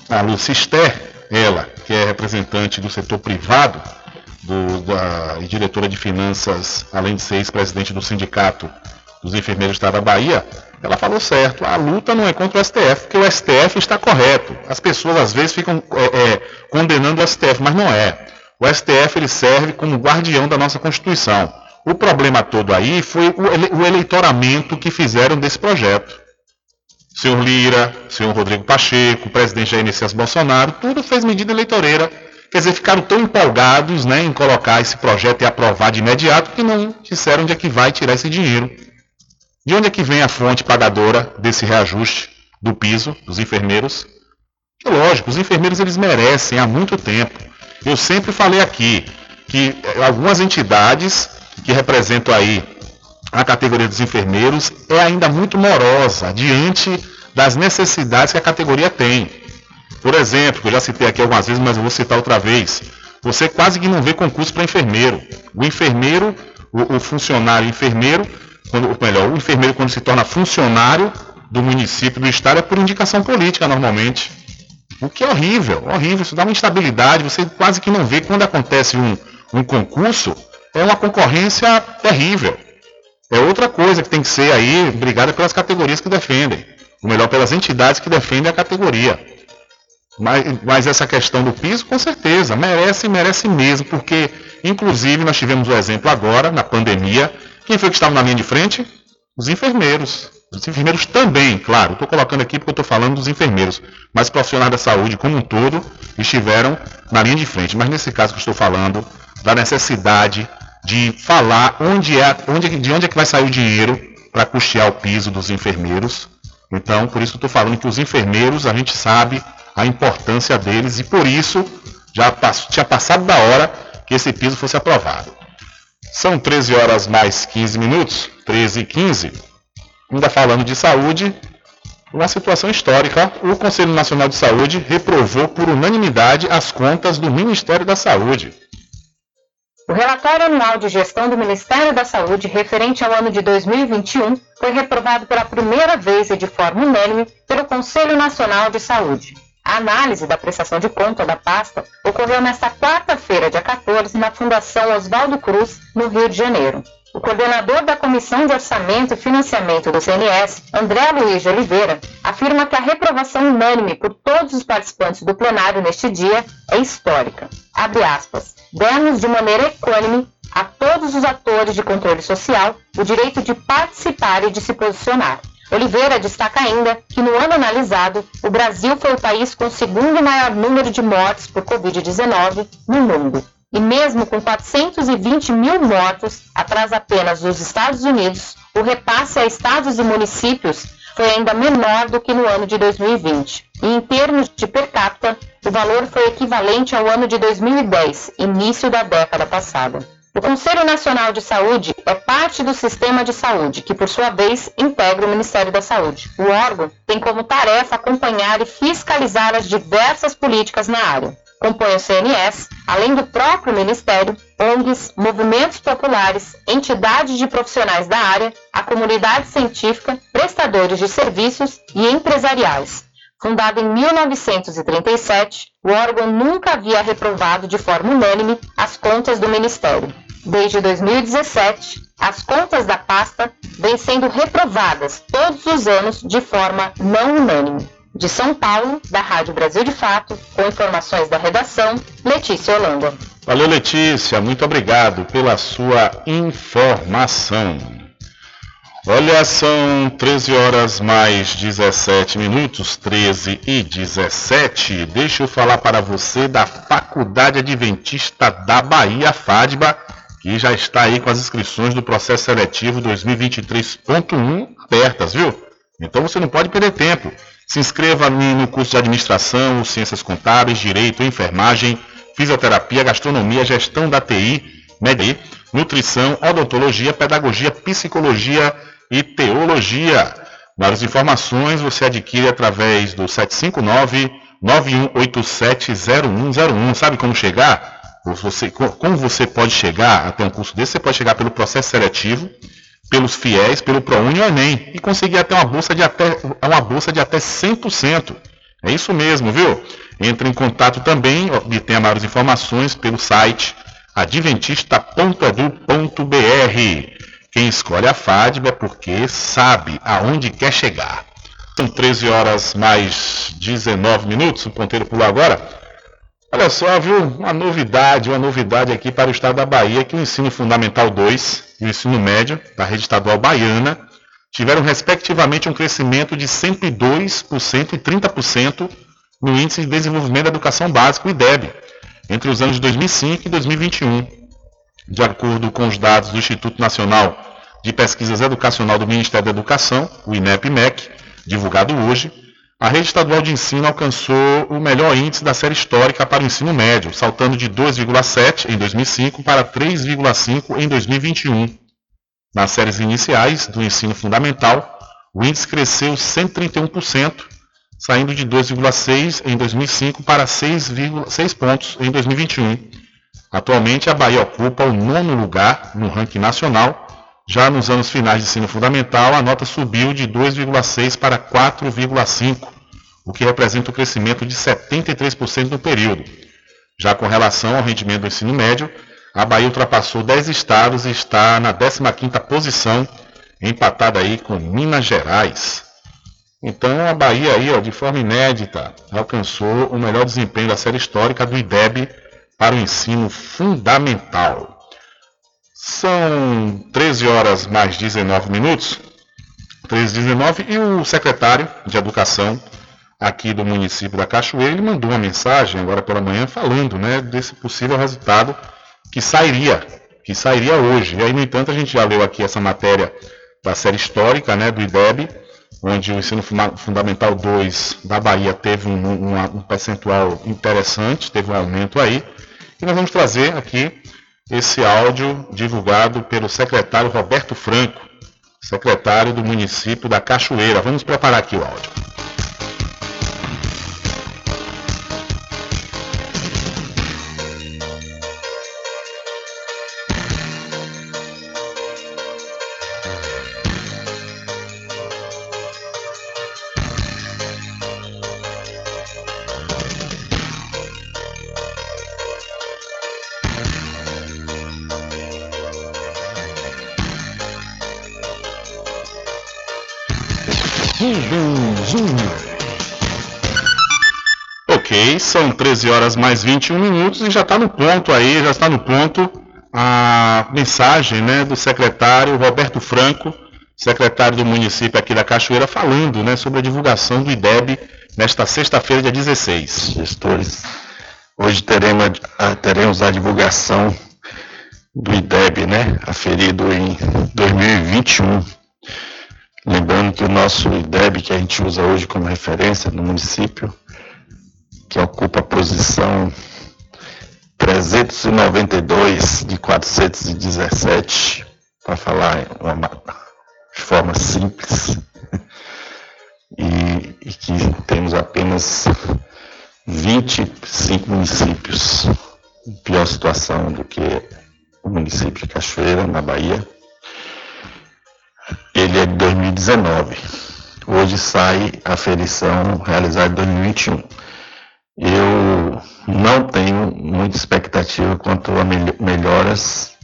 a Lúcia Ster, ela, que é representante do setor privado do, da, e diretora de finanças, além de ser ex-presidente do Sindicato dos Enfermeiros do Estado da Bahia, ela falou certo. A luta não é contra o STF, porque o STF está correto. As pessoas às vezes ficam é, é, condenando o STF, mas não é. O STF ele serve como guardião da nossa Constituição. O problema todo aí foi o eleitoramento que fizeram desse projeto senhor Lira, senhor Rodrigo Pacheco, o presidente Jair Messias Bolsonaro, tudo fez medida eleitoreira. Quer dizer, ficaram tão empolgados né, em colocar esse projeto e aprovar de imediato que não disseram onde é que vai tirar esse dinheiro. De onde é que vem a fonte pagadora desse reajuste do piso dos enfermeiros? É lógico, os enfermeiros eles merecem há muito tempo. Eu sempre falei aqui que eh, algumas entidades que representam aí a categoria dos enfermeiros é ainda muito morosa diante das necessidades que a categoria tem. Por exemplo, eu já citei aqui algumas vezes, mas eu vou citar outra vez. Você quase que não vê concurso para enfermeiro. O enfermeiro, o, o funcionário enfermeiro, quando, melhor, o enfermeiro quando se torna funcionário do município, do estado, é por indicação política normalmente. O que é horrível, horrível. Isso dá uma instabilidade. Você quase que não vê quando acontece um, um concurso, é uma concorrência terrível. É outra coisa que tem que ser aí brigada pelas categorias que defendem. Ou melhor, pelas entidades que defendem a categoria. Mas, mas essa questão do piso, com certeza, merece, merece mesmo, porque, inclusive, nós tivemos o um exemplo agora, na pandemia. Quem foi que estava na linha de frente? Os enfermeiros. Os enfermeiros também, claro, estou colocando aqui porque estou falando dos enfermeiros, mas profissionais da saúde como um todo estiveram na linha de frente. Mas nesse caso que estou falando, da necessidade de falar onde é, onde, de onde é que vai sair o dinheiro para custear o piso dos enfermeiros. Então, por isso que estou falando que os enfermeiros, a gente sabe a importância deles e por isso já tinha passado da hora que esse piso fosse aprovado. São 13 horas mais 15 minutos, 13 e 15. Ainda falando de saúde, uma situação histórica. O Conselho Nacional de Saúde reprovou por unanimidade as contas do Ministério da Saúde. O relatório anual de gestão do Ministério da Saúde referente ao ano de 2021 foi reprovado pela primeira vez e de forma unânime pelo Conselho Nacional de Saúde. A análise da prestação de conta da pasta ocorreu nesta quarta-feira, dia 14, na Fundação Oswaldo Cruz, no Rio de Janeiro. O coordenador da Comissão de Orçamento e Financiamento do CNS, André Luiz de Oliveira, afirma que a reprovação unânime por todos os participantes do plenário neste dia é histórica. Abre aspas. Demos de maneira equânime a todos os atores de controle social o direito de participar e de se posicionar. Oliveira destaca ainda que no ano analisado, o Brasil foi o país com o segundo maior número de mortes por Covid-19 no mundo. E mesmo com 420 mil mortos, atrás apenas dos Estados Unidos, o repasse a estados e municípios foi ainda menor do que no ano de 2020. E em termos de per capita, o valor foi equivalente ao ano de 2010, início da década passada. O Conselho Nacional de Saúde é parte do sistema de saúde, que por sua vez integra o Ministério da Saúde. O órgão tem como tarefa acompanhar e fiscalizar as diversas políticas na área compõe o CNS, além do próprio Ministério, ONGs, movimentos populares, entidades de profissionais da área, a comunidade científica, prestadores de serviços e empresariais. Fundado em 1937, o órgão nunca havia reprovado de forma unânime as contas do Ministério. Desde 2017, as contas da pasta vêm sendo reprovadas todos os anos de forma não unânime. De São Paulo, da Rádio Brasil de Fato, com informações da redação, Letícia Holanda. Valeu, Letícia. Muito obrigado pela sua informação. Olha, são 13 horas mais 17 minutos, 13 e 17. Deixa eu falar para você da Faculdade Adventista da Bahia, FADBA, que já está aí com as inscrições do processo seletivo 2023.1 abertas, viu? Então você não pode perder tempo. Se inscreva no curso de administração, ciências contábeis, direito, enfermagem, fisioterapia, gastronomia, gestão da TI, média, nutrição, odontologia, pedagogia, psicologia e teologia. Várias informações você adquire através do 759 91870101. Sabe como chegar? Você, como você pode chegar até um curso desse? Você pode chegar pelo processo seletivo pelos fiéis, pelo ProUni e o Enem, e conseguir até uma bolsa de até, uma bolsa de até 100%. É isso mesmo, viu? Entre em contato também, obtenha maiores informações pelo site adventista.edu.br. Quem escolhe a FADB é porque sabe aonde quer chegar. São 13 horas mais 19 minutos, o ponteiro pulou agora. Olha só, viu? Uma novidade, uma novidade aqui para o estado da Bahia, que o ensino fundamental 2 e o ensino médio da rede estadual baiana tiveram respectivamente um crescimento de 102% e 30% no índice de desenvolvimento da educação básica, o IDEB, entre os anos de 2005 e 2021. De acordo com os dados do Instituto Nacional de Pesquisas Educacional do Ministério da Educação, o INEP-MEC, divulgado hoje, a rede estadual de ensino alcançou o melhor índice da série histórica para o ensino médio, saltando de 2,7 em 2005 para 3,5 em 2021. Nas séries iniciais do ensino fundamental, o índice cresceu 131%, saindo de 2,6 em 2005 para 6,6 pontos em 2021. Atualmente, a Bahia ocupa o nono lugar no ranking nacional já nos anos finais de ensino fundamental, a nota subiu de 2,6 para 4,5, o que representa um crescimento de 73% no período. Já com relação ao rendimento do ensino médio, a Bahia ultrapassou 10 estados e está na 15ª posição, empatada aí com Minas Gerais. Então a Bahia aí, ó, de forma inédita, alcançou o melhor desempenho da série histórica do IDEB para o ensino fundamental. São 13 horas mais 19 minutos. 13 19 e o secretário de Educação aqui do município da Cachoeira, ele mandou uma mensagem agora pela manhã falando, né, desse possível resultado que sairia, que sairia hoje. E aí, no entanto, a gente já leu aqui essa matéria da série histórica, né, do IDEB, onde o ensino fundamental 2 da Bahia teve um, um, um percentual interessante, teve um aumento aí. E nós vamos trazer aqui esse áudio divulgado pelo secretário Roberto Franco, secretário do município da Cachoeira. Vamos preparar aqui o áudio. 13 horas mais 21 minutos e já está no ponto aí, já está no ponto a mensagem né, do secretário Roberto Franco, secretário do município aqui da Cachoeira, falando né, sobre a divulgação do IDEB nesta sexta-feira, dia 16. Gestores, hoje teremos, teremos a divulgação do IDEB, né, aferido em 2021 Lembrando que o nosso IDEB, que a gente usa hoje como referência no município, que ocupa a posição 392 de 417, para falar de forma simples, e, e que temos apenas 25 municípios em pior situação do que o município de Cachoeira, na Bahia ele é de 2019. hoje sai a ferição realizada em 2021. Eu não tenho muita expectativa quanto a melhoras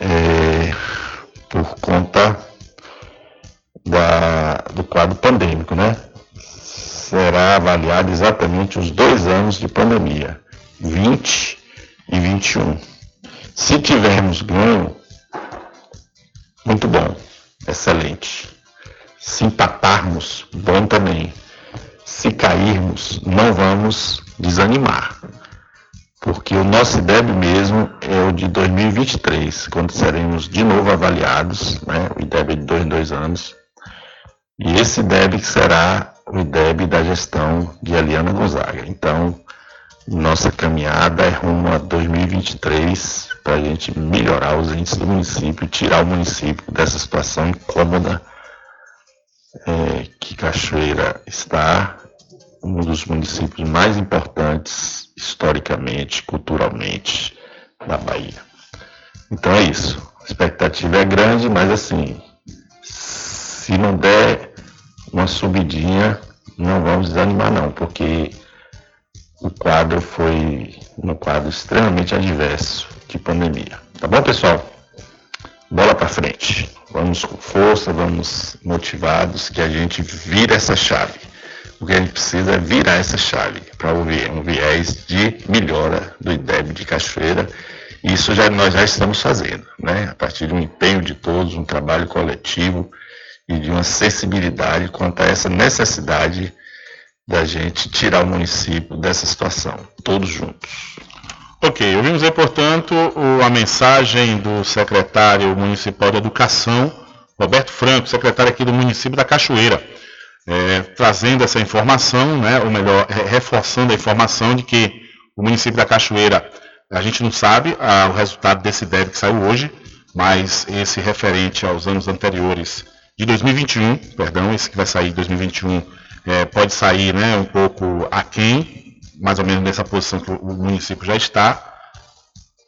é, por conta da, do quadro pandêmico, né? Será avaliado exatamente os dois anos de pandemia, 20 e 21. Se tivermos ganho, muito bom, excelente. Se empatarmos, bom também. Se cairmos, não vamos desanimar. Porque o nosso IDEB mesmo é o de 2023, quando seremos de novo avaliados, né? o IDEB é de dois em dois anos. E esse IDEB será o IDEB da gestão de Eliana Gonzaga. Então, nossa caminhada é rumo a 2023 para a gente melhorar os índices do município, tirar o município dessa situação incômoda é, que Cachoeira está, um dos municípios mais importantes historicamente, culturalmente da Bahia. Então é isso. A expectativa é grande, mas assim, se não der uma subidinha, não vamos desanimar não, porque o quadro foi um quadro extremamente adverso de pandemia. Tá bom, pessoal? Bola para frente. Vamos com força, vamos motivados que a gente vira essa chave. O que a gente precisa é virar essa chave para um viés de melhora do IDEB de Cachoeira. Isso já, nós já estamos fazendo, né? a partir de um empenho de todos, um trabalho coletivo e de uma sensibilidade quanto a essa necessidade da gente tirar o município dessa situação, todos juntos. Ok, ouvimos aí, portanto, a mensagem do secretário municipal de Educação, Roberto Franco, secretário aqui do município da Cachoeira, é, trazendo essa informação, né, ou melhor, reforçando a informação de que o município da Cachoeira, a gente não sabe o resultado desse DEB que saiu hoje, mas esse referente aos anos anteriores de 2021, perdão, esse que vai sair em 2021 é, pode sair né, um pouco aquém, mais ou menos nessa posição que o município já está.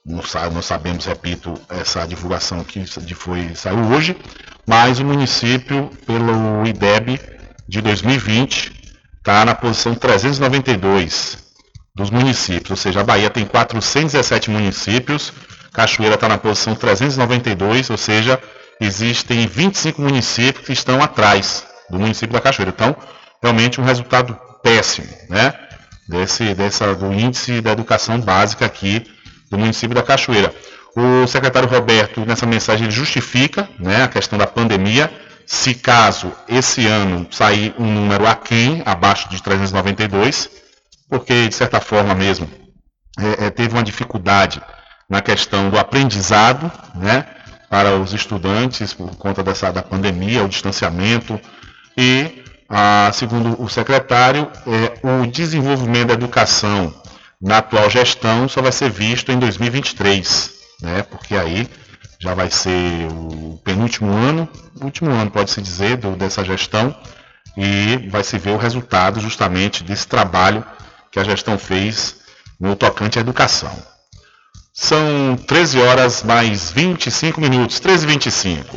Não, sabemos, repito, essa divulgação que foi, saiu hoje, mas o município, pelo IDEB de 2020, está na posição 392 dos municípios, ou seja, a Bahia tem 417 municípios, Cachoeira está na posição 392, ou seja, existem 25 municípios que estão atrás do município da Cachoeira. Então, realmente um resultado péssimo, né? Desse, dessa, do índice da educação básica aqui do município da Cachoeira. O secretário Roberto, nessa mensagem, ele justifica né, a questão da pandemia. Se caso esse ano sair um número aquém, abaixo de 392, porque de certa forma mesmo é, é, teve uma dificuldade na questão do aprendizado, né, para os estudantes por conta dessa da pandemia, o distanciamento e ah, segundo o secretário, é, o desenvolvimento da educação na atual gestão só vai ser visto em 2023, né? Porque aí já vai ser o penúltimo ano, último ano pode se dizer do, dessa gestão e vai se ver o resultado justamente desse trabalho que a gestão fez no tocante à educação. São 13 horas mais 25 minutos, 13 e 25.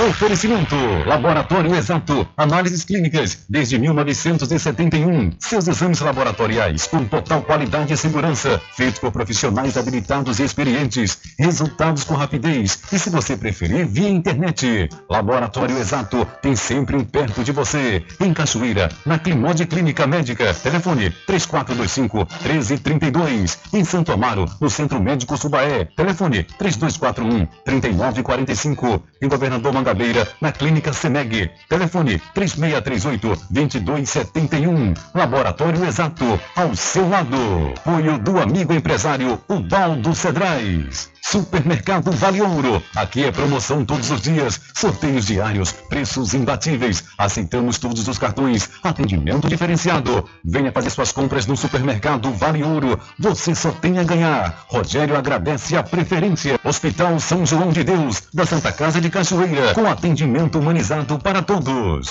Oferecimento: Laboratório Exato. Análises clínicas desde 1971. Seus exames laboratoriais com total qualidade e segurança. Feitos por profissionais habilitados e experientes. Resultados com rapidez. E se você preferir, via internet. Laboratório Exato tem sempre um perto de você. Em Cachoeira, na Climode Clínica Médica. Telefone 3425 1332. Em Santo Amaro, no Centro Médico Subaé. Telefone 3241 3945. Em Governador Na Clínica Semeg. Telefone 3638-2271. Laboratório Exato, ao seu lado. Apoio do amigo empresário Ubaldo Cedrais. Supermercado Vale Ouro. Aqui é promoção todos os dias, sorteios diários, preços imbatíveis. Aceitamos todos os cartões, atendimento diferenciado. Venha fazer suas compras no Supermercado Vale Ouro. Você só tem a ganhar. Rogério agradece a preferência. Hospital São João de Deus, da Santa Casa de Cachoeira, com atendimento humanizado para todos.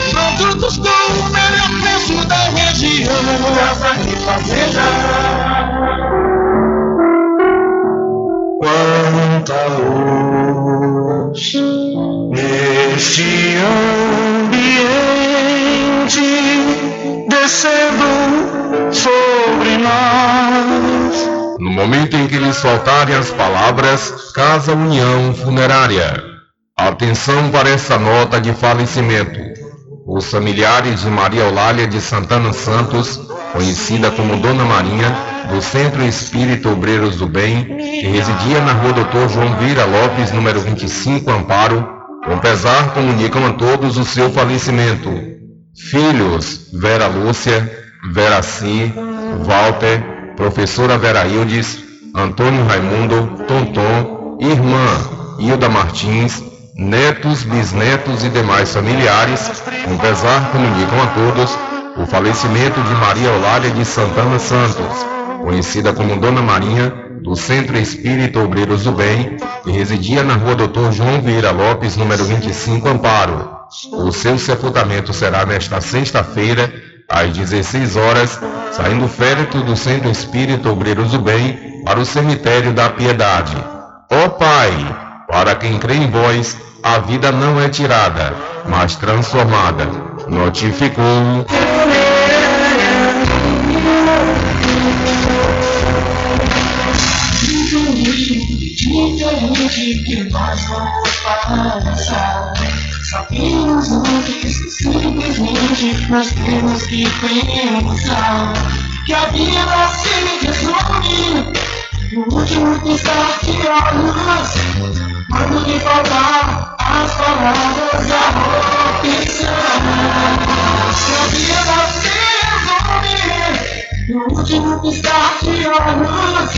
produtos com o melhor preço da região. Casa e Fazenda. Quanta luz neste ambiente descendo sobre nós. No momento em que lhes faltarem as palavras, Casa União Funerária. Atenção para essa nota de falecimento. Os familiares de Maria Eulália de Santana Santos, conhecida como Dona Marinha, do Centro Espírita Obreiros do Bem, que residia na rua Doutor João Vira Lopes, número 25, Amparo, com pesar comunicam a todos o seu falecimento. Filhos, Vera Lúcia, Vera Si, Walter, professora Vera Hildes, Antônio Raimundo, Tonton, irmã Hilda Martins, netos, bisnetos e demais familiares, com pesar comunicam a todos o falecimento de Maria Eulália de Santana Santos, conhecida como Dona Marinha, do Centro Espírita Obreiros do Bem, que residia na rua Doutor João Vieira Lopes, número 25, Amparo. O seu sepultamento será nesta sexta-feira, às 16 horas, saindo féretro do Centro Espírita Obreiros do Bem para o Cemitério da Piedade. Ó Pai, para quem crê em vós, a vida não é tirada, mas transformada. Notificou. Sabemos antes, simplesmente nós temos que pensar que a vida se resume no último piscar de olhos. Quando lhe faltar as palavras, a opção. Que a vida se resume no último piscar de olhos.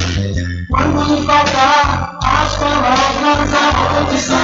Quando lhe faltar as palavras, a opção.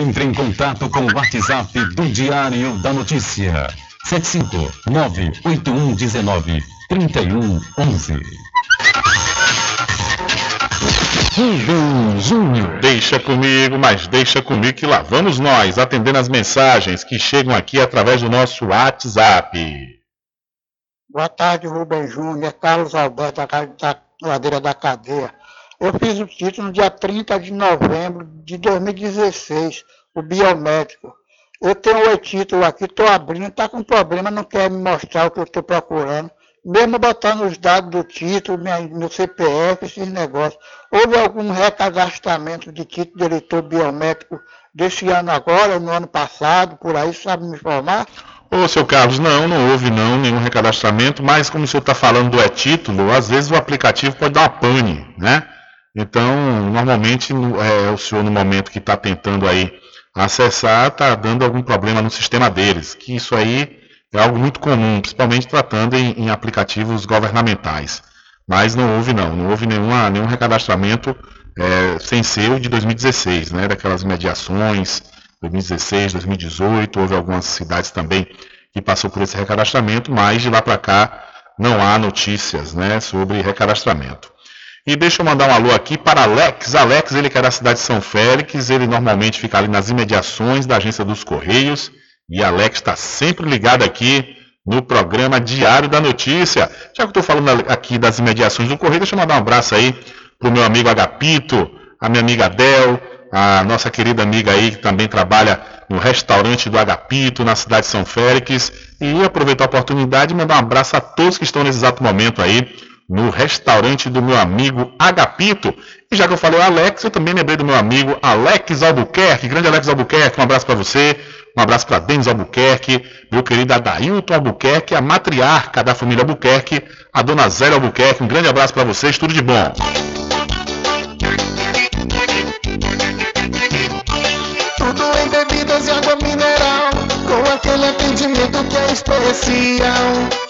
Entre em contato com o WhatsApp do Diário da Notícia. 759-8119-3111. Deixa comigo, mas deixa comigo que lá vamos nós, atendendo as mensagens que chegam aqui através do nosso WhatsApp. Boa tarde, Rubem Júnior, Carlos Alberto, da Ladeira da Cadeia. Eu fiz o título no dia 30 de novembro de 2016, o biométrico. Eu tenho o título aqui, estou abrindo, está com problema, não quer me mostrar o que eu estou procurando. Mesmo botando os dados do título, minha- meu CPF, esses negócios. Houve algum recadastramento de título de eleitor biométrico desse ano agora, no ano passado, por aí, sabe me informar? Ô, seu Carlos, não, não houve não nenhum recadastramento, mas como o senhor está falando do e-título, às vezes o aplicativo pode dar uma pane, né? Então, normalmente, no- é, o senhor, no momento que está tentando aí acessar, está dando algum problema no sistema deles, que isso aí é algo muito comum, principalmente tratando em, em aplicativos governamentais. Mas não houve não, não houve nenhuma, nenhum recadastramento é, sem ser o de 2016, né? Daquelas mediações, 2016, 2018, houve algumas cidades também que passou por esse recadastramento, mas de lá para cá não há notícias, né, sobre recadastramento. E deixa eu mandar um alô aqui para Alex. Alex, ele que é da cidade de São Félix, ele normalmente fica ali nas imediações da agência dos Correios. E Alex está sempre ligado aqui no programa Diário da Notícia. Já que eu estou falando aqui das imediações do Correio, deixa eu mandar um abraço aí para o meu amigo Agapito, a minha amiga Del, a nossa querida amiga aí que também trabalha no restaurante do Agapito, na cidade de São Félix. E aproveitar a oportunidade e mandar um abraço a todos que estão nesse exato momento aí no restaurante do meu amigo Agapito. E já que eu falei o Alex, eu também lembrei do meu amigo Alex Albuquerque. Grande Alex Albuquerque, um abraço para você. Um abraço para Denis Albuquerque, meu querido Adailton Albuquerque, a matriarca da família Albuquerque, a dona Zélia Albuquerque. Um grande abraço para vocês, tudo de bom. Tudo em bebidas e água mineral, com aquele atendimento que é especial.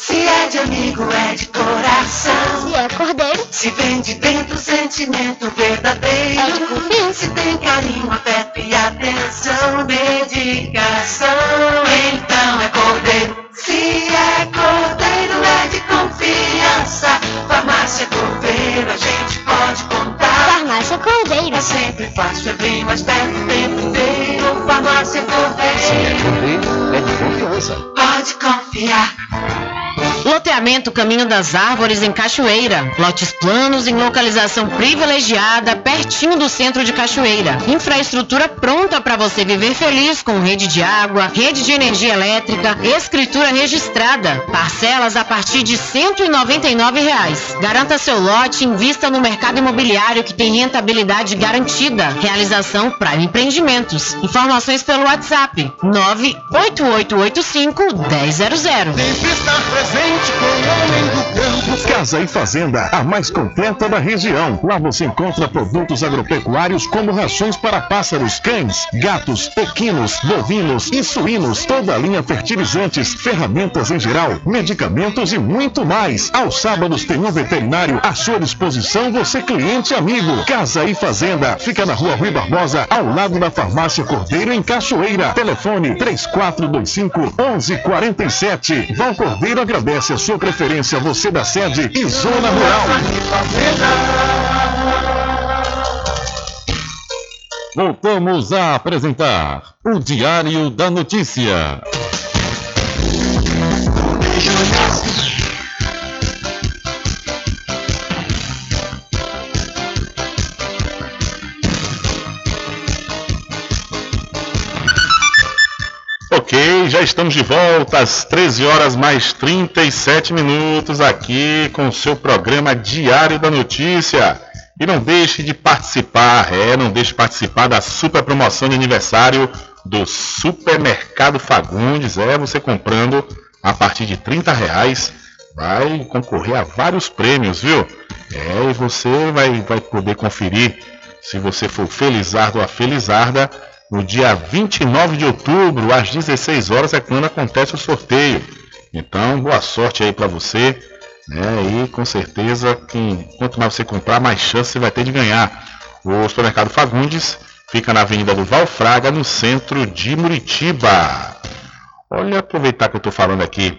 Se é de amigo, é de coração. Se é cordeiro, Se vem de dentro, sentimento verdadeiro. É de confiança. Se tem carinho, afeto e atenção, dedicação. Então é cordeiro. Se é cordeiro, é de confiança. Farmácia Cordeiro, a gente pode contar. farmácia cordeiro. É sempre fácil, é bem mais perto o tempo inteiro. Farmácia. Cordeiro é de confiança. Pode confiar. Loteamento Caminho das Árvores em Cachoeira. Lotes planos em localização privilegiada, pertinho do centro de Cachoeira. Infraestrutura pronta para você viver feliz com rede de água, rede de energia elétrica, escritura registrada. Parcelas a partir de 199 reais. Garanta seu lote e invista no mercado imobiliário que tem rentabilidade garantida. Realização Prime Empreendimentos. Informações pelo WhatsApp 98885 1000. Sempre estar presente com o homem do campo. Casa e Fazenda, a mais completa da região. Lá você encontra produtos agropecuários como rações para pássaros, cães, gatos, equinos, bovinos e suínos, toda a linha fertilizantes, ferramentas em geral, medicamentos e muito mais. Aos sábados tem um veterinário à sua disposição, você cliente e amigo. Casa e Fazenda, fica na rua Rui Barbosa, ao lado da farmácia Cordeiro, em Cachoeira. Telefone 3425 1147. Val Cordeiro agradece a sua preferência, você da sede e zona rural. Voltamos a apresentar o Diário da Notícia. Já estamos de volta às 13 horas mais 37 minutos aqui com o seu programa Diário da Notícia. E não deixe de participar, é, não deixe de participar da super promoção de aniversário do Supermercado Fagundes. É, você comprando a partir de 30 reais vai concorrer a vários prêmios, viu? É, e você vai, vai poder conferir se você for Felizardo ou a Felizarda no dia 29 de outubro, às 16 horas, é quando acontece o sorteio. Então, boa sorte aí para você. Né? E com certeza, quem, quanto mais você comprar, mais chance você vai ter de ganhar. O supermercado Fagundes fica na Avenida do Valfraga, no centro de Muritiba. Olha, aproveitar que eu estou falando aqui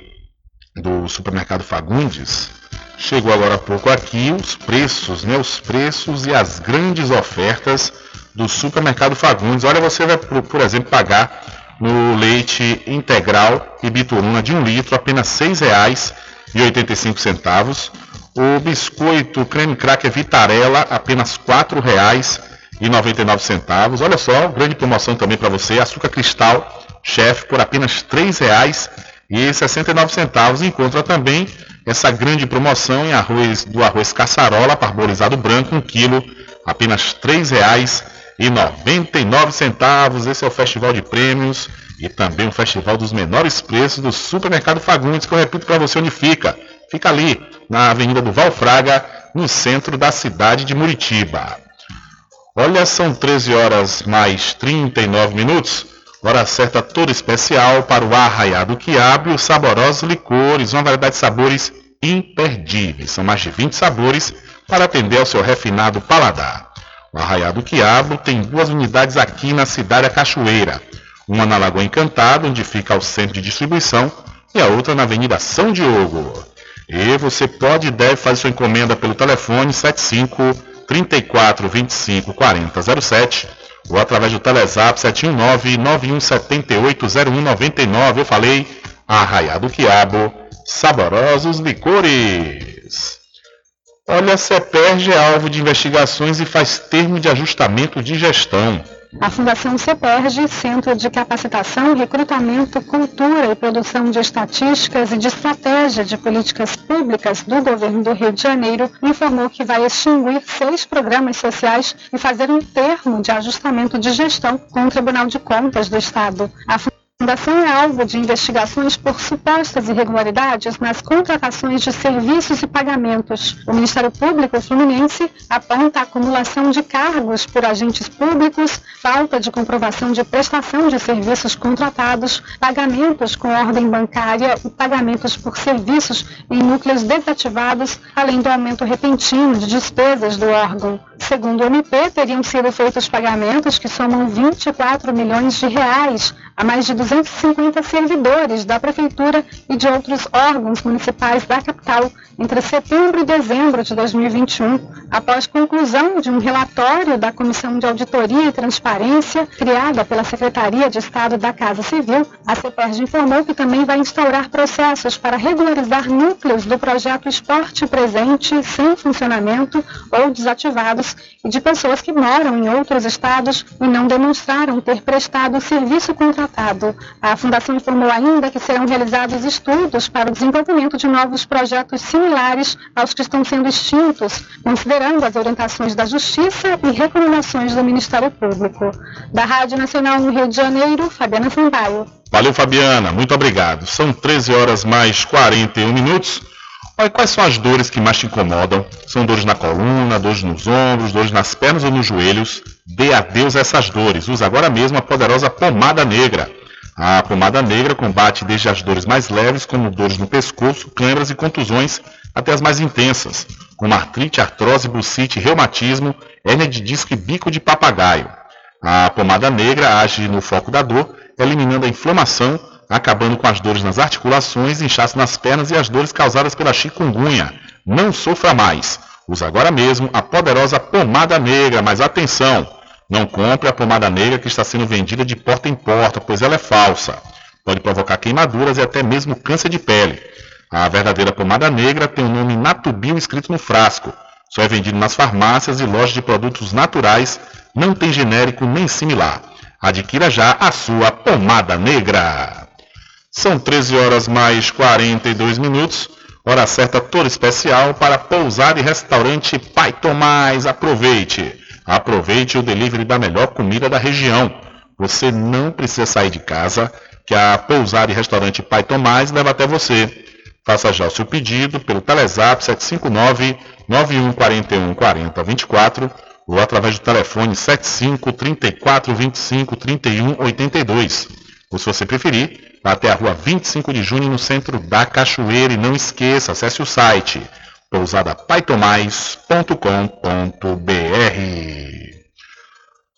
do supermercado Fagundes. Chegou agora há pouco aqui os preços, né? Os preços e as grandes ofertas do supermercado Fagundes. Olha, você vai, por, por exemplo, pagar no leite integral e bituruna de um litro apenas R$ 6,85. O biscoito creme cracker Vitarella apenas R$ 4,99. Olha só, grande promoção também para você. Açúcar cristal chefe por apenas R$ 3,69. Encontra também essa grande promoção em arroz do arroz caçarola parbolizado branco, 1 um quilo, apenas R$ 3,99. Esse é o Festival de Prêmios e também o Festival dos Menores Preços do Supermercado Fagundes, que eu repito para você onde fica. Fica ali, na Avenida do Valfraga, no centro da cidade de Muritiba. Olha, são 13 horas mais 39 minutos. Hora certa toda especial para o Arraiado Quiabo e os saborosos licores, uma variedade de sabores imperdíveis. São mais de 20 sabores para atender ao seu refinado paladar. O Arraiado Quiabo tem duas unidades aqui na cidade da Cachoeira. Uma na Lagoa Encantada, onde fica o centro de distribuição, e a outra na Avenida São Diogo. E você pode e deve fazer sua encomenda pelo telefone 75 34 25 40 07 ou através do Telezap 719-9178-0199. Eu falei, Arraiado Quiabo, saborosos licores. Olha, a CEPERG é alvo de investigações e faz termo de ajustamento de gestão. A Fundação CEPERG, Centro de Capacitação, Recrutamento, Cultura e Produção de Estatísticas e de Estratégia de Políticas Públicas do Governo do Rio de Janeiro, informou que vai extinguir seis programas sociais e fazer um termo de ajustamento de gestão com o Tribunal de Contas do Estado. A Fundação é alvo de investigações por supostas irregularidades nas contratações de serviços e pagamentos. O Ministério Público Fluminense aponta a acumulação de cargos por agentes públicos, falta de comprovação de prestação de serviços contratados, pagamentos com ordem bancária e pagamentos por serviços em núcleos desativados, além do aumento repentino de despesas do órgão. Segundo o MP, teriam sido feitos pagamentos que somam 24 milhões de reais a mais de 250 servidores da Prefeitura e de outros órgãos municipais da capital entre setembro e dezembro de 2021, após conclusão de um relatório da Comissão de Auditoria e Transparência, criada pela Secretaria de Estado da Casa Civil, a CEPERJ informou que também vai instaurar processos para regularizar núcleos do projeto Esporte Presente sem funcionamento ou desativados e de pessoas que moram em outros estados e não demonstraram ter prestado serviço A Fundação informou ainda que serão realizados estudos para o desenvolvimento de novos projetos similares aos que estão sendo extintos, considerando as orientações da Justiça e recomendações do Ministério Público. Da Rádio Nacional no Rio de Janeiro, Fabiana Sampaio. Valeu, Fabiana. Muito obrigado. São 13 horas mais 41 minutos. Olha, quais são as dores que mais te incomodam? São dores na coluna, dores nos ombros, dores nas pernas ou nos joelhos? Dê adeus a essas dores. Use agora mesmo a poderosa pomada negra. A pomada negra combate desde as dores mais leves, como dores no pescoço, câimbras e contusões, até as mais intensas, como artrite, artrose, bucite, reumatismo, hérnia de disco e bico de papagaio. A pomada negra age no foco da dor, eliminando a inflamação, acabando com as dores nas articulações, inchaço nas pernas e as dores causadas pela chikungunya. Não sofra mais. Use agora mesmo a poderosa pomada negra, mas atenção! Não compre a pomada negra que está sendo vendida de porta em porta, pois ela é falsa. Pode provocar queimaduras e até mesmo câncer de pele. A verdadeira pomada negra tem o nome Natubio escrito no frasco. Só é vendido nas farmácias e lojas de produtos naturais, não tem genérico nem similar. Adquira já a sua pomada negra. São 13 horas mais 42 minutos. Hora certa toda especial para pousar e restaurante Pai Tomás. Aproveite! Aproveite o delivery da melhor comida da região. Você não precisa sair de casa, que a pousada e restaurante Pai Tomás leva até você. Faça já o seu pedido pelo Telezap 759 9141 4024 ou através do telefone 75 34 25 31 82. Ou se você preferir, até a rua 25 de junho no centro da Cachoeira e não esqueça, acesse o site pousadapaitomais.com.br.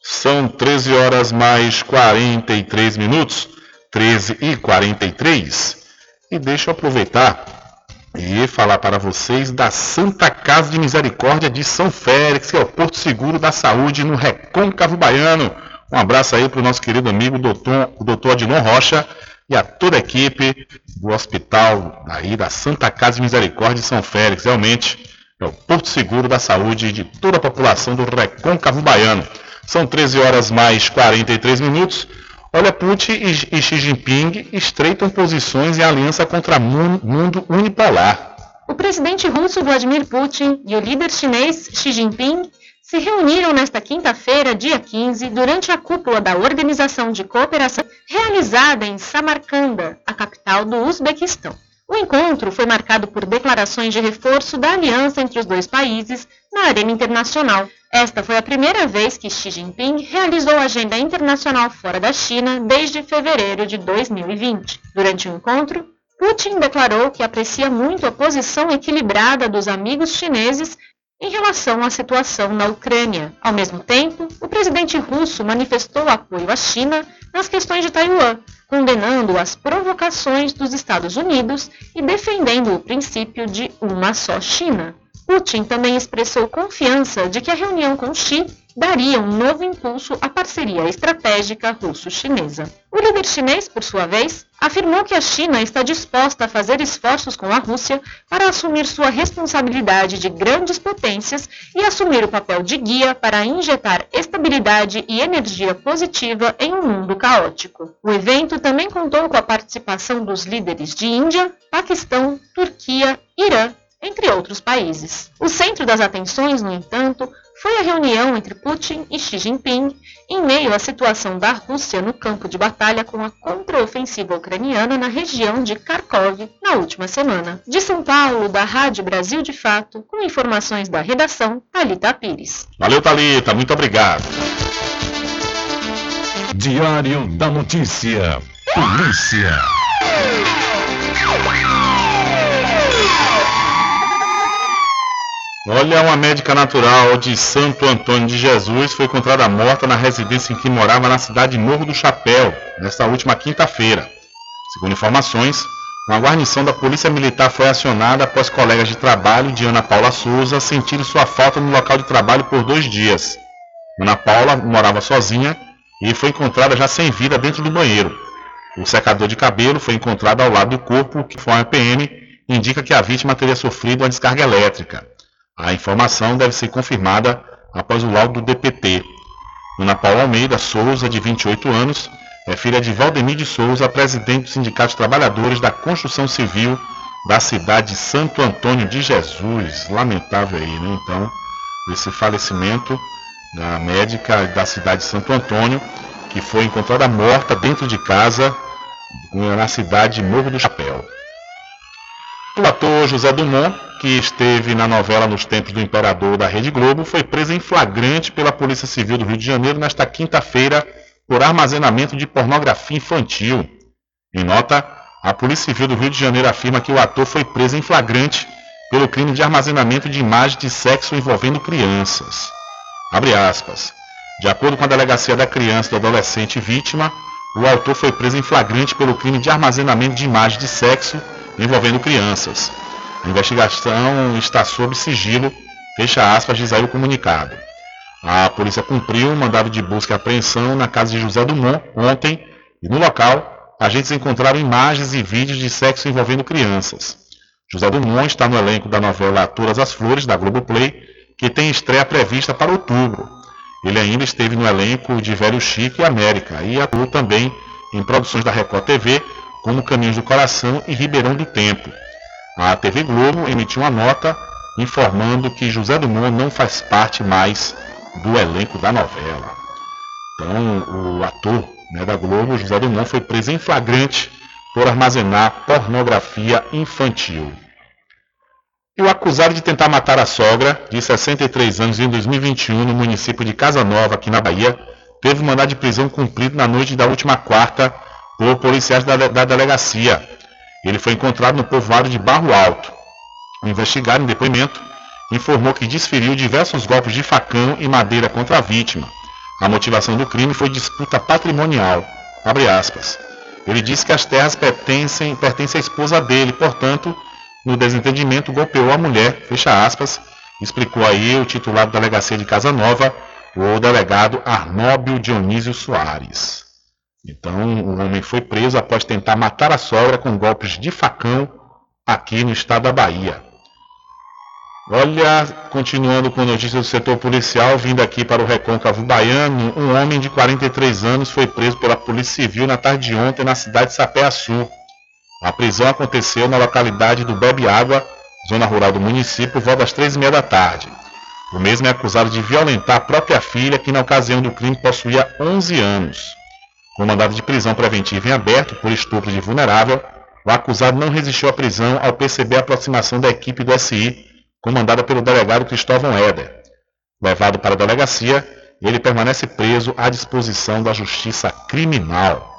São 13 horas mais 43 minutos, 13 e 43. E deixa eu aproveitar e falar para vocês da Santa Casa de Misericórdia de São Félix, que é o Porto Seguro da Saúde no Recôncavo Baiano. Um abraço aí para o nosso querido amigo doutor, doutor Adilon Rocha e a toda a equipe do hospital aí da Santa Casa de Misericórdia de São Félix. Realmente é o porto seguro da saúde de toda a população do Recôncavo Baiano. São 13 horas mais 43 minutos. Olha, Putin e, Xi Jinping estreitam posições em aliança contra mundo unipolar. O presidente russo Vladimir Putin e o líder chinês Xi Jinping se reuniram nesta quinta-feira, dia 15, durante a cúpula da Organização de Cooperação realizada em Samarcanda, a capital do Uzbequistão. O encontro foi marcado por declarações de reforço da aliança entre os dois países na arena internacional. Esta foi a primeira vez que Xi Jinping realizou agenda internacional fora da China desde fevereiro de 2020. Durante o encontro, Putin declarou que aprecia muito a posição equilibrada dos amigos chineses em relação à situação na Ucrânia. Ao mesmo tempo, o presidente russo manifestou apoio à China nas questões de Taiwan, condenando as provocações dos Estados Unidos e defendendo o princípio de uma só China. Putin também expressou confiança de que a reunião com Xi daria um novo impulso à parceria estratégica russo-chinesa. O líder chinês, por sua vez, afirmou que a China está disposta a fazer esforços com a Rússia para assumir sua responsabilidade de grandes potências e assumir o papel de guia para injetar estabilidade e energia positiva em um mundo caótico. O evento também contou com a participação dos líderes de Índia, Paquistão, Turquia, Irã entre outros países. O centro das atenções, no entanto, foi a reunião entre Putin e Xi Jinping em meio à situação da Rússia no campo de batalha com a contraofensiva ucraniana na região de Kharkov na última semana. De São Paulo, da Rádio Brasil de Fato, com informações da redação, Talita Pires. Valeu, Talita, muito obrigado. Diário da Notícia. Polícia. Olha, uma médica natural de Santo Antônio de Jesus foi encontrada morta na residência em que morava na cidade de Morro do Chapéu, nesta última quinta-feira. Segundo informações, Uma guarnição da Polícia Militar foi acionada após colegas de trabalho de Ana Paula Souza sentirem sua falta no local de trabalho por dois dias. Ana Paula morava sozinha e foi encontrada já sem vida dentro do banheiro. O secador de cabelo foi encontrado ao lado do corpo, que foi uma PM, indica que a vítima teria sofrido uma descarga elétrica. A informação deve ser confirmada após o laudo do DPT. Ana Paula Almeida Souza, de 28 anos, é filha de Valdemir de Souza, presidente do Sindicato de Trabalhadores da Construção Civil da cidade de Santo Antônio de Jesus. Lamentável aí, né? Então, esse falecimento da médica da cidade de Santo Antônio, que foi encontrada morta dentro de casa na cidade de Morro do Chapéu. O ator José Dumont, que esteve na novela Nos Tempos do Imperador da Rede Globo, foi preso em flagrante pela Polícia Civil do Rio de Janeiro nesta quinta-feira por armazenamento de pornografia infantil. Em nota, a Polícia Civil do Rio de Janeiro afirma que o ator foi preso em flagrante pelo crime de armazenamento de imagens de sexo envolvendo crianças. Abre aspas. De acordo com a Delegacia da Criança e do Adolescente Vítima, o autor foi preso em flagrante pelo crime de armazenamento de imagens de sexo envolvendo crianças. A investigação está sob sigilo, fecha aspas, diz aí o comunicado. A polícia cumpriu um mandado de busca e apreensão na casa de José Dumont ontem e no local agentes encontraram imagens e vídeos de sexo envolvendo crianças. José Dumont está no elenco da novela Todas as Flores, da Globoplay, que tem estreia prevista para outubro. Ele ainda esteve no elenco de Velho Chico e América e atuou também em produções da Record TV, como Caminhos do Coração e Ribeirão do Tempo. A TV Globo emitiu uma nota informando que José Dumont não faz parte mais do elenco da novela. Então, o ator né, da Globo, José Dumont, foi preso em flagrante por armazenar pornografia infantil. E o acusado de tentar matar a sogra, de 63 anos, em 2021, no município de Casa Nova, aqui na Bahia, teve mandado de prisão cumprido na noite da última quarta por policiais da, da delegacia. Ele foi encontrado no povoado de Barro Alto. O investigado em depoimento informou que desferiu diversos golpes de facão e madeira contra a vítima. A motivação do crime foi disputa patrimonial. Ele disse que as terras pertencem, pertencem à esposa dele, portanto, no desentendimento golpeou a mulher, fecha aspas, explicou aí o titular da delegacia de Casa Nova, o delegado Arnóbio Dionísio Soares. Então, o homem foi preso após tentar matar a sogra com golpes de facão aqui no estado da Bahia. Olha, continuando com notícias do setor policial, vindo aqui para o Recôncavo Baiano, um homem de 43 anos foi preso pela Polícia Civil na tarde de ontem na cidade de Sapé-Açu. A prisão aconteceu na localidade do Bebe Água, zona rural do município, volta das três e meia da tarde. O mesmo é acusado de violentar a própria filha, que na ocasião do crime possuía 11 anos. Com mandado de prisão preventiva em aberto por estupro de vulnerável, o acusado não resistiu à prisão ao perceber a aproximação da equipe do SI comandada pelo delegado Cristóvão Éder. Levado para a delegacia, ele permanece preso à disposição da Justiça Criminal.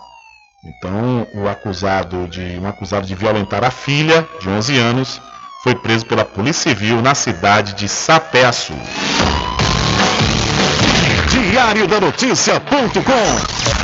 Então, o acusado de um acusado de violentar a filha, de 11 anos, foi preso pela Polícia Civil na cidade de Sapé-Açu. Diário da Notícia.com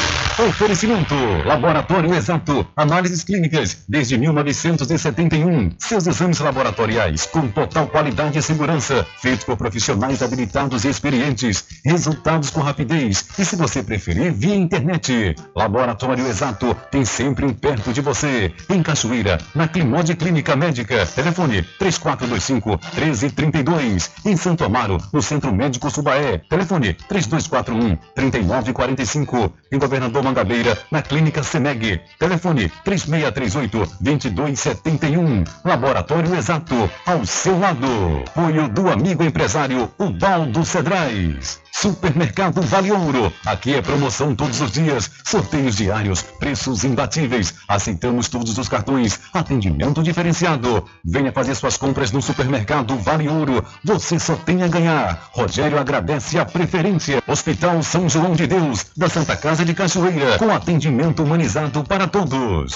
Oferecimento: Laboratório Exato. Análises clínicas desde 1971. Seus exames laboratoriais com total qualidade e segurança. Feitos por profissionais habilitados e experientes. Resultados com rapidez. E se você preferir, via internet. Laboratório Exato tem sempre um perto de você. Em Cachoeira, na Climode Clínica Médica. Telefone 3425 1332. Em Santo Amaro, no Centro Médico Subaé. Telefone 3241 3945. Em Governador Mangabeira, na Clínica Semeg. Telefone 3638-2271. Laboratório Exato, ao seu lado. Apoio do amigo empresário Ubaldo Cedrais. Supermercado Vale Ouro. Aqui é promoção todos os dias, sorteios diários, preços imbatíveis. Aceitamos todos os cartões, atendimento diferenciado. Venha fazer suas compras no Supermercado Vale Ouro. Você só tem a ganhar. Rogério agradece a preferência. Hospital São João de Deus, da Santa Casa de Cachoeira, com atendimento humanizado para todos.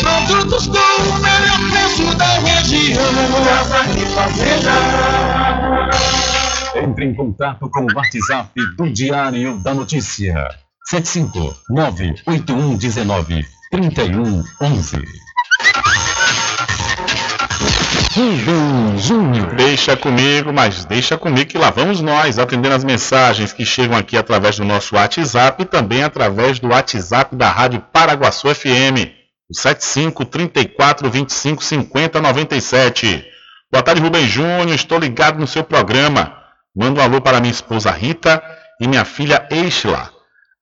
produtos com o melhor preço da região. Casa e Fazenda. Entre em contato com o WhatsApp do Diário da Notícia. 759-8119-3111. Rubem Júnior. Deixa comigo, mas deixa comigo que lá vamos nós, atendendo as mensagens que chegam aqui através do nosso WhatsApp e também através do WhatsApp da Rádio Paraguaçu FM, 75 34 25 50 97. Boa tarde, Rubem Júnior, estou ligado no seu programa. Mando um alô para minha esposa Rita e minha filhaEixla.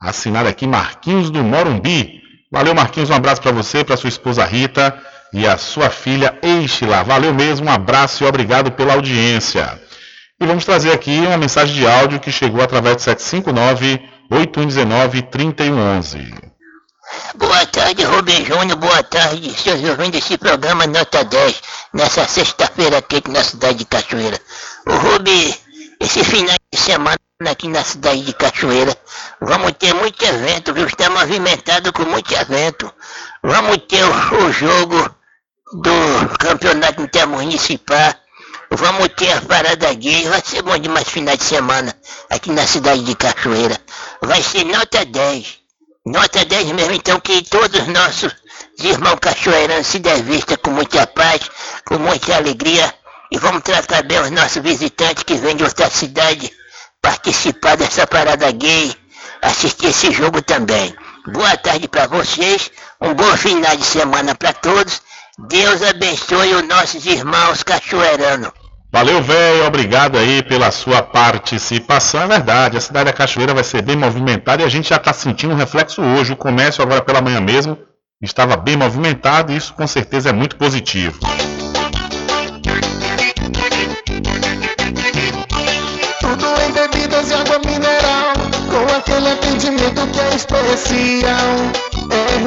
Assinado aqui Marquinhos do Morumbi. Valeu, Marquinhos, um abraço para você, para sua esposa Rita e a sua filhaEixla. Valeu mesmo, um abraço e obrigado pela audiência. E vamos trazer aqui uma mensagem de áudio que chegou através de 759-8119-3111. Boa tarde, Rubem Júnior. Boa tarde, seus ouvintes desse programa Nota 10, nessa sexta-feira aqui na cidade de Cachoeira. O Rubem, esse final de semana aqui na cidade de Cachoeira, vamos ter muito evento, viu? Está movimentado com muito evento. Vamos ter o, o jogo do campeonato intermunicipal. Vamos ter a parada gay, vai ser bom demais final de semana aqui na cidade de Cachoeira. Vai ser nota 10. Nota 10 mesmo, então que todos os nossos irmãos cachoeiranos se desvistam com muita paz, com muita alegria. E vamos tratar bem os nossos visitantes que vêm de outra cidade participar dessa parada gay, assistir esse jogo também. Boa tarde para vocês, um bom final de semana para todos. Deus abençoe os nossos irmãos cachoeiranos. Valeu, velho. Obrigado aí pela sua participação. É verdade, a cidade da Cachoeira vai ser bem movimentada e a gente já está sentindo um reflexo hoje. O comércio agora pela manhã mesmo estava bem movimentado e isso com certeza é muito positivo. Tudo em bebidas e água mineral, com aquele atendimento que é especial.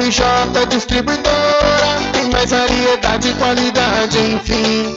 RJ Distribuidora, tem mais variedade e qualidade, enfim.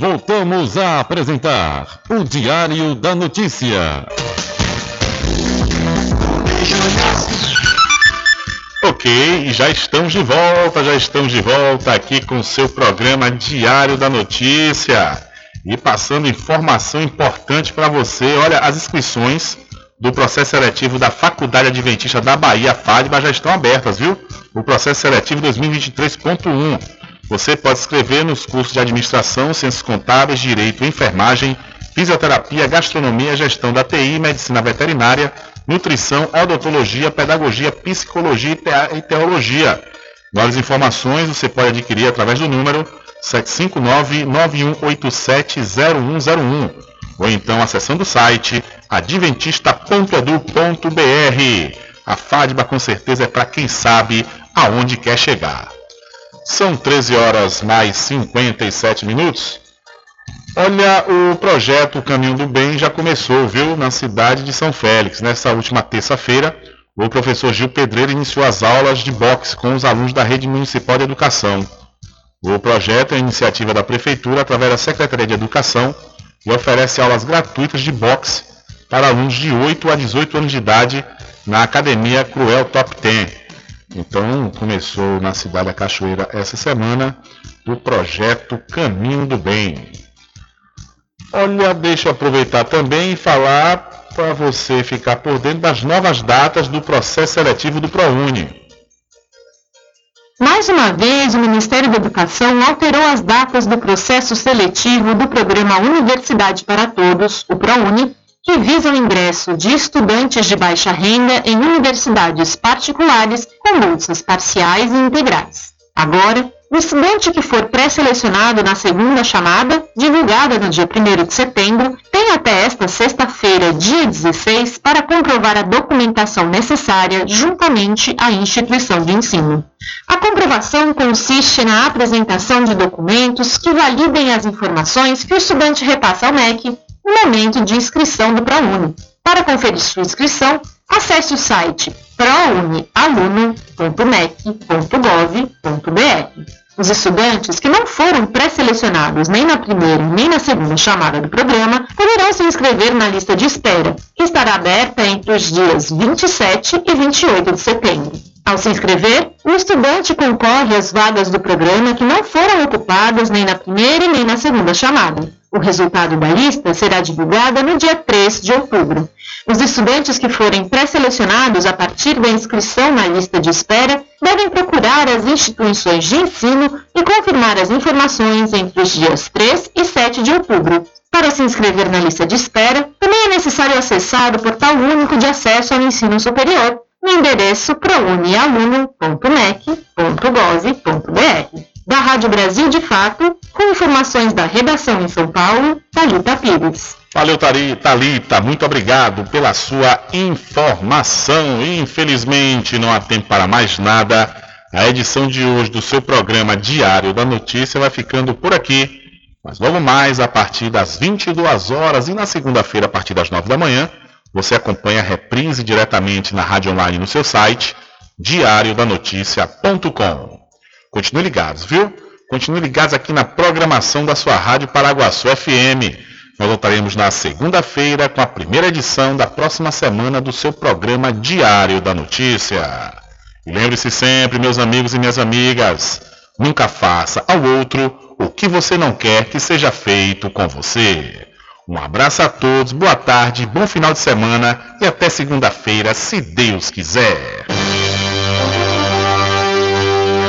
Voltamos a apresentar o Diário da Notícia. Ok, já estamos de volta, já estamos de volta aqui com o seu programa Diário da Notícia. E passando informação importante para você, olha, as inscrições do processo seletivo da Faculdade Adventista da Bahia, FADBA, já estão abertas, viu? O processo seletivo 2023.1. Você pode escrever nos cursos de Administração, Ciências Contábeis, Direito, Enfermagem, Fisioterapia, Gastronomia, Gestão da TI, Medicina Veterinária, Nutrição, Odontologia, Pedagogia, Psicologia e Teologia. Maiores informações você pode adquirir através do número 759-9187-0101 ou então acessando o site adventista.edu.br. A FADBA com certeza é para quem sabe aonde quer chegar. São 13 horas mais 57 minutos. Olha, o projeto Caminho do Bem já começou, viu, na cidade de São Félix. Nessa última terça-feira, o professor Gil Pedreiro iniciou as aulas de boxe com os alunos da Rede Municipal de Educação. O projeto é iniciativa da Prefeitura através da Secretaria de Educação e oferece aulas gratuitas de boxe para alunos de 8 a 18 anos de idade na Academia Cruel Top 10. Então, começou na cidade da Cachoeira essa semana o projeto Caminho do Bem. Olha, deixa eu aproveitar também e falar para você ficar por dentro das novas datas do processo seletivo do ProUni. Mais uma vez, o Ministério da Educação alterou as datas do processo seletivo do programa Universidade para Todos, o ProUni, que visa o ingresso de estudantes de baixa renda em universidades particulares com bolsas parciais e integrais. Agora, o estudante que for pré-selecionado na segunda chamada, divulgada no dia 1 de setembro, tem até esta sexta-feira, dia 16, para comprovar a documentação necessária juntamente à instituição de ensino. A comprovação consiste na apresentação de documentos que validem as informações que o estudante repassa ao MEC no momento de inscrição do ProUni. Para conferir sua inscrição, acesse o site prounialuno.mec.gov.br. Os estudantes que não foram pré-selecionados nem na primeira nem na segunda chamada do programa poderão se inscrever na lista de espera, que estará aberta entre os dias 27 e 28 de setembro. Ao se inscrever, o estudante concorre às vagas do programa que não foram ocupadas nem na primeira nem na segunda chamada. O resultado da lista será divulgado no dia 3 de outubro. Os estudantes que forem pré-selecionados a partir da inscrição na lista de espera devem procurar as instituições de ensino e confirmar as informações entre os dias 3 e 7 de outubro. Para se inscrever na lista de espera, também é necessário acessar o Portal Único de Acesso ao Ensino Superior, no endereço prounialuno.mec.gov.br. Da Rádio Brasil de Fato, com informações da redação em São Paulo, Thalita Pires. Valeu, Thalita, muito obrigado pela sua informação. Infelizmente, não há tempo para mais nada. A edição de hoje do seu programa Diário da Notícia vai ficando por aqui. Mas logo mais, a partir das 22 horas e na segunda-feira, a partir das 9 da manhã, você acompanha a reprise diretamente na rádio online no seu site, diariodanoticia.com. Continue ligados, viu? Continue ligados aqui na programação da sua Rádio Paraguaçu FM. Nós voltaremos na segunda-feira com a primeira edição da próxima semana do seu programa Diário da Notícia. E lembre-se sempre, meus amigos e minhas amigas, nunca faça ao outro o que você não quer que seja feito com você. Um abraço a todos, boa tarde, bom final de semana e até segunda-feira, se Deus quiser.